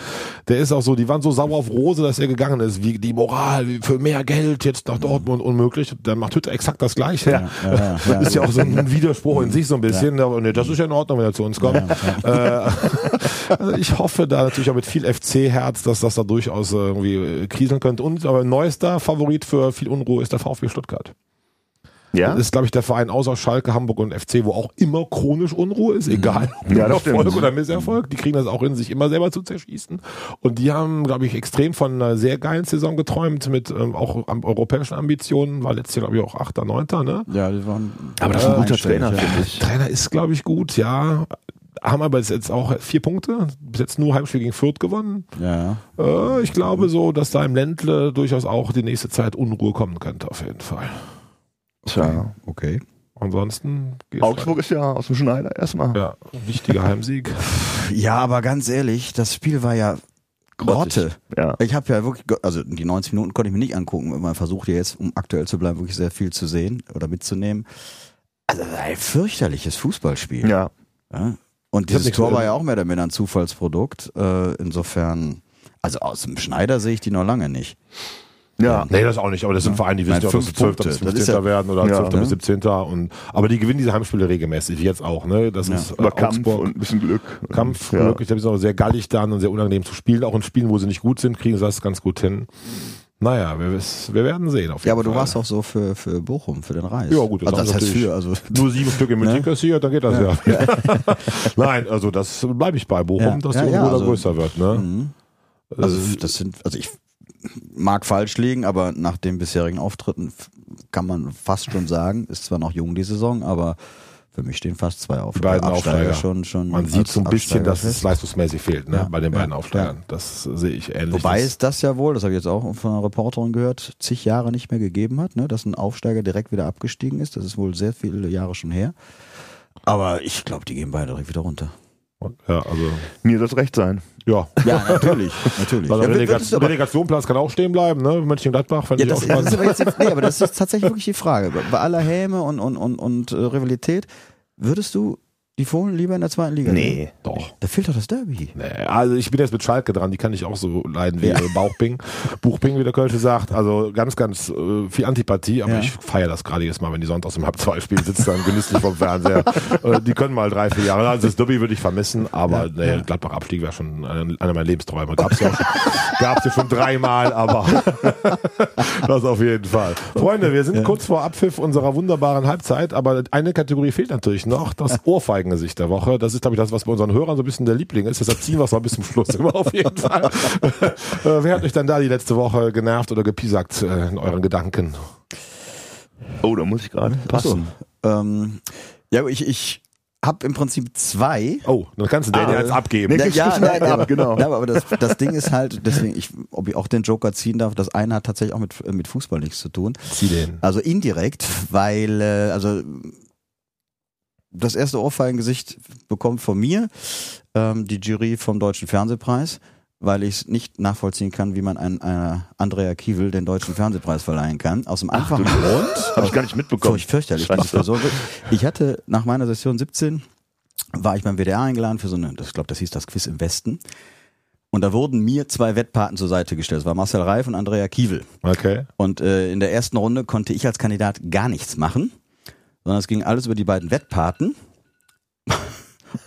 der ist auch so, die waren so sauer auf Rose, dass er gegangen ist, wie die Moral, wie für mehr Geld jetzt nach Dortmund unmöglich. Dann macht Hütter exakt das Gleiche. Ja, ja, ja, ist ja auch so ein Widerspruch in sich so ein bisschen. Aber nee, das ist ja in Ordnung, wenn er zu uns kommt. Äh, also ich hoffe da natürlich auch mit viel FC-Herz, dass das da durchaus irgendwie äh, kriseln könnte. Und aber neuester Favorit für viel Unruhe ist der VfB Stuttgart. Ja? Das ist, glaube ich, der Verein außer Schalke, Hamburg und FC, wo auch immer chronisch Unruhe ist, egal ob Ja, Erfolg stimmt. oder Misserfolg. Die kriegen das auch in sich immer selber zu zerschießen. Und die haben, glaube ich, extrem von einer sehr geilen Saison geträumt, mit ähm, auch am, europäischen Ambitionen. War letztes Jahr, glaube ich, auch Achter, Neunter, ne? Ja, die waren Aber das ist ein guter Trainer, ja. finde ich. Trainer ist, glaube ich, gut, ja. Haben aber jetzt auch vier Punkte, bis jetzt nur Heimspiel gegen Fürth gewonnen. Ja, ja. Äh, ich glaube so, dass da im Ländle durchaus auch die nächste Zeit Unruhe kommen könnte, auf jeden Fall. Tja. Okay. Ansonsten geht's Augsburg ist ja aus dem Schneider erstmal. Ja, wichtiger Heimsieg. Ja, aber ganz ehrlich, das Spiel war ja Grotte. Ja. Ich habe ja wirklich, also die 90 Minuten konnte ich mir nicht angucken. Man versucht ja jetzt, um aktuell zu bleiben, wirklich sehr viel zu sehen oder mitzunehmen. Also das war ein fürchterliches Fußballspiel. ja. Ja? Und dieses Tor war ja auch mehr oder minder ein Zufallsprodukt. Äh, insofern, also aus dem Schneider sehe ich die noch lange nicht. Ja. Nee, das auch nicht, aber das sind Vereine, die wissen ja auch, dass sie fünf 12. Punkte, bis das 15. ist ja- werden oder Ja. 12. bis 17. Und, aber die gewinnen diese Heimspiele regelmäßig, jetzt auch, ne? Das Ja. ist äh, Kampf und ein bisschen Glück. Kampf, ja. Glück, ich glaube, die sind auch sehr gallig dann und sehr unangenehm zu spielen. Auch in Spielen, wo sie nicht gut sind, kriegen sie das ganz gut hin. Naja, wir, wir werden sehen. Auf jeden Ja, aber du Fall. warst auch so für, für Bochum, für den Reis. Ja, gut, das also, das heißt für, also nur sieben Stück in München Ne? kassiert, dann geht das ja. Nein, also das bleibe ich bei Bochum, Ja. dass Ja, die ja, Unruhe also- größer wird. Ne? Mhm. Also das sind, also ich mag falsch liegen, aber nach den bisherigen Auftritten kann man fast schon sagen, ist zwar noch jung die Saison, aber für mich stehen fast zwei auf Die beiden Aufsteiger. schon schon. Man sieht so ein bisschen, Absteiger dass es leistungsmäßig fehlt ne? Ja, bei den ja, beiden Aufsteigern. Das sehe ich ähnlich. Wobei es das ja wohl, das habe ich jetzt auch von einer Reporterin gehört, zig Jahre nicht mehr gegeben hat, ne? dass ein Aufsteiger direkt wieder abgestiegen ist. Das ist wohl sehr viele Jahre schon her. Aber ich glaube, die gehen beide direkt wieder runter. Ja, also Mir soll es recht sein. ja. Ja, natürlich. natürlich. Also ja, Relegation, aber- Relegationplatz kann auch stehen bleiben, ne? Mönchengladbach fand Ja, ich auch das, das ist jetzt, nee, aber das ist tatsächlich wirklich die Frage. Bei- Bei aller Häme und, und, und, und äh, Rivalität, würdest du die Fohlen lieber in der zweiten Liga sehen? Doch. Da fehlt doch das Derby. Nee, also ich bin jetzt mit Schalke dran, die kann ich auch so leiden wie äh, Bauchping, Buchping, wie der Kölsche sagt. Also ganz, ganz äh, viel Antipathie, aber Ja. ich feiere das gerade jedes Mal, wenn die sonntags im halb zwei spielen, sitzt dann genüsslich vom Fernseher. äh, die können mal drei, vier Jahre. Also das Derby würde ich vermissen, aber nee, Gladbach-Abstieg wäre schon einer einer meiner Lebensträume. Gab's ja, schon- gab's ja schon dreimal, aber das auf jeden Fall. Freunde, wir sind kurz vor Abpfiff unserer wunderbaren Halbzeit, aber eine Kategorie fehlt natürlich noch, das Ohrfeigengesicht der Woche. Das ist, glaube ich, das, was bei unseren Hörern so ein bisschen der Liebling ist. Deshalb ziehen wir es mal bis zum Schluss immer auf jeden Fall. äh, wer hat euch denn da die letzte Woche genervt oder gepiesackt äh, in euren Gedanken? Oh, da muss ich gerade passen. Ähm, ja, ich, ich habe im Prinzip zwei. Oh, dann kannst du den Ah, jetzt abgeben. nee. Ja, nein, ab, aber, genau. Ja, aber das, das Ding ist halt, deswegen, ich, ob ich auch den Joker ziehen darf, das eine hat tatsächlich auch mit, mit Fußball nichts zu tun. Zieh den. Also indirekt, weil, äh, also das erste Ohrfeigengesicht bekommt von mir ähm, die Jury vom Deutschen Fernsehpreis, weil ich es nicht nachvollziehen kann, wie man einen äh, Andrea Kiewel den Deutschen Fernsehpreis verleihen kann. Aus dem einfachen Grund. Hab ich gar nicht mitbekommen. Furcht, fürchterlich. Ich hatte nach meiner Session 17 war ich beim WDR eingeladen für so eine, das- ich glaube, das hieß das Quiz im Westen. Und da wurden mir zwei Wettpaten zur Seite gestellt. Das war Marcel Reif und Andrea Kiewel. Okay. Und äh, in der ersten Runde konnte ich als Kandidat gar nichts machen, sondern es ging alles über die beiden Wettpaten.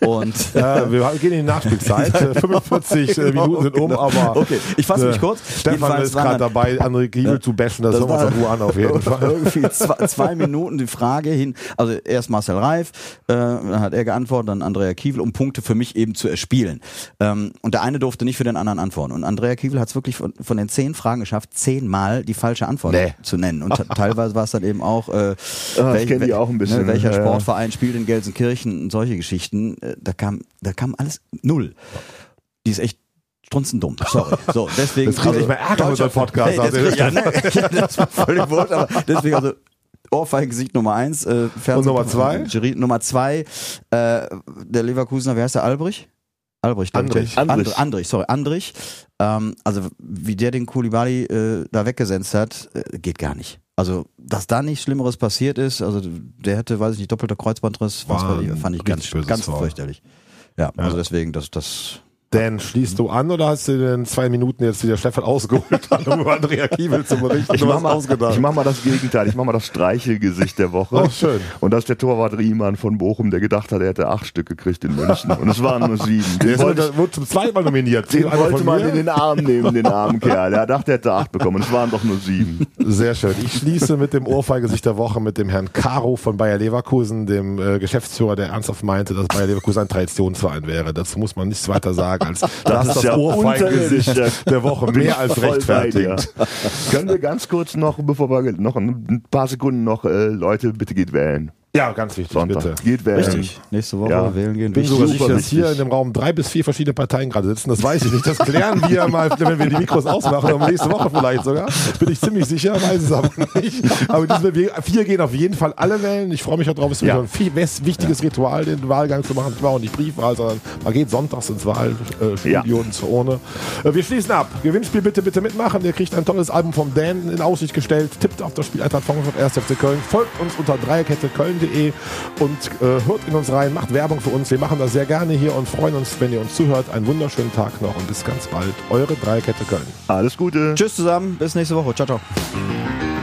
Und Äh, wir gehen in die Nachspielzeit. Äh, 45 äh, Minuten sind um, aber okay, ich fasse mich äh, kurz. Stefan ist gerade dabei, André Giebel zu bashen. Das, Das hören wir uns Ruhe an auf jeden Fall. irgendwie zwei, zwei Minuten die Frage hin. Also erst Marcel Reif, äh, dann hat er geantwortet, dann Andrea Kiewel, um Punkte für mich eben zu erspielen. Ähm, und der eine durfte nicht für den anderen antworten. Und Andrea Kiewel hat es wirklich von, von den zehn Fragen geschafft, zehnmal die falsche Antwort Nee. zu nennen. Und te- teilweise war es dann eben auch, äh, Ah, ich kenn die auch ein bisschen, Ne, welcher ja, ja. Sportverein spielt in Gelsenkirchen und solche Geschichten. Äh, da kam, da kam alles null. Die ist echt strunzendumm. Sorry. So, deswegen. Das kriegt nicht mehr Ärger mit Podcast. Das Also, kriegt- ja, ne, das war völlig wurscht, aber deswegen also Ohrfeigengesicht Nummer eins. Äh, Fernseh- Und Nummer zwei? Jury, Nummer zwei, äh, der Leverkusener, wie heißt der, Albrich? Albrich, ich. Andrich. Andrich. And, Andrich, sorry, Andrich. Ähm, also wie der den Koulibaly äh, da weggesetzt hat, äh, geht gar nicht. Also, dass da nichts Schlimmeres passiert ist, also der hätte, weiß ich nicht, doppelter Kreuzbandriss, was War fand ich ganz, ganz fürchterlich. Ja, also deswegen, das, das Dan, schließt du an oder hast du in zwei Minuten jetzt wieder Stefan ausgeholt, um über Andrea Kiewel zu berichten? Ich Du mach, hast mal, ausgedacht. ich mach mal das Gegenteil. Ich mach mal das Streichelgesicht der Woche. Oh, schön. Und das ist der Torwart Riemann von Bochum, der gedacht hat, er hätte acht Stück gekriegt in München. Und es waren nur sieben. Der Den wollte, wurde, zum zweiten Mal nominiert. den wollte man in den Arm nehmen, den armen Kerl. Er dachte, er hätte acht bekommen. Und es waren doch nur sieben. Sehr schön. Ich schließe mit dem Ohrfeigesicht der Woche mit dem Herrn Caro von Bayer Leverkusen, dem äh, Geschäftsführer, der ernsthaft meinte, dass Bayer Leverkusen ein Traditionsverein wäre. Dazu muss man nichts weiter sagen, als das, ist das ja Ohrfeigengesicht der Woche mehr als rechtfertigt. Können wir ganz kurz noch, bevor wir noch ein paar Sekunden noch, äh, Leute, bitte geht wählen. Ja, ganz wichtig, Sonntag. bitte. Geht wählen. richtig. Nächste Woche Ja. wählen gehen. Ich bin Wichtig. sogar sicher, dass hier in dem Raum drei bis vier verschiedene Parteien gerade sitzen. Das weiß ich nicht. Das klären wir mal, wenn wir die Mikros ausmachen. Aber nächste Woche vielleicht sogar. Bin ich ziemlich sicher, weiß es aber nicht. Aber diese, wir vier gehen auf jeden Fall alle wählen. Ich freue mich darauf. Es ist Ja. wieder ein viel wichtiges Ritual, den Wahlgang zu machen. Ich war auch nicht Briefwahl, sondern man geht sonntags ins Wahlstudio Ja. und zur Urne. Äh, Wir schließen ab. Gewinnspiel bitte, bitte mitmachen. Ihr kriegt ein tolles Album vom Dan in Aussicht gestellt. Tippt auf das Spiel Eintracht Frankfurt 1. FC Köln. Folgt uns unter dreierketteköln.de und äh, hört in uns rein. Macht Werbung für uns. Wir machen das sehr gerne hier und freuen uns, wenn ihr uns zuhört. Einen wunderschönen Tag noch und bis ganz bald. Eure Dreierkette Köln. Alles Gute. Tschüss zusammen, bis nächste Woche. Ciao, ciao.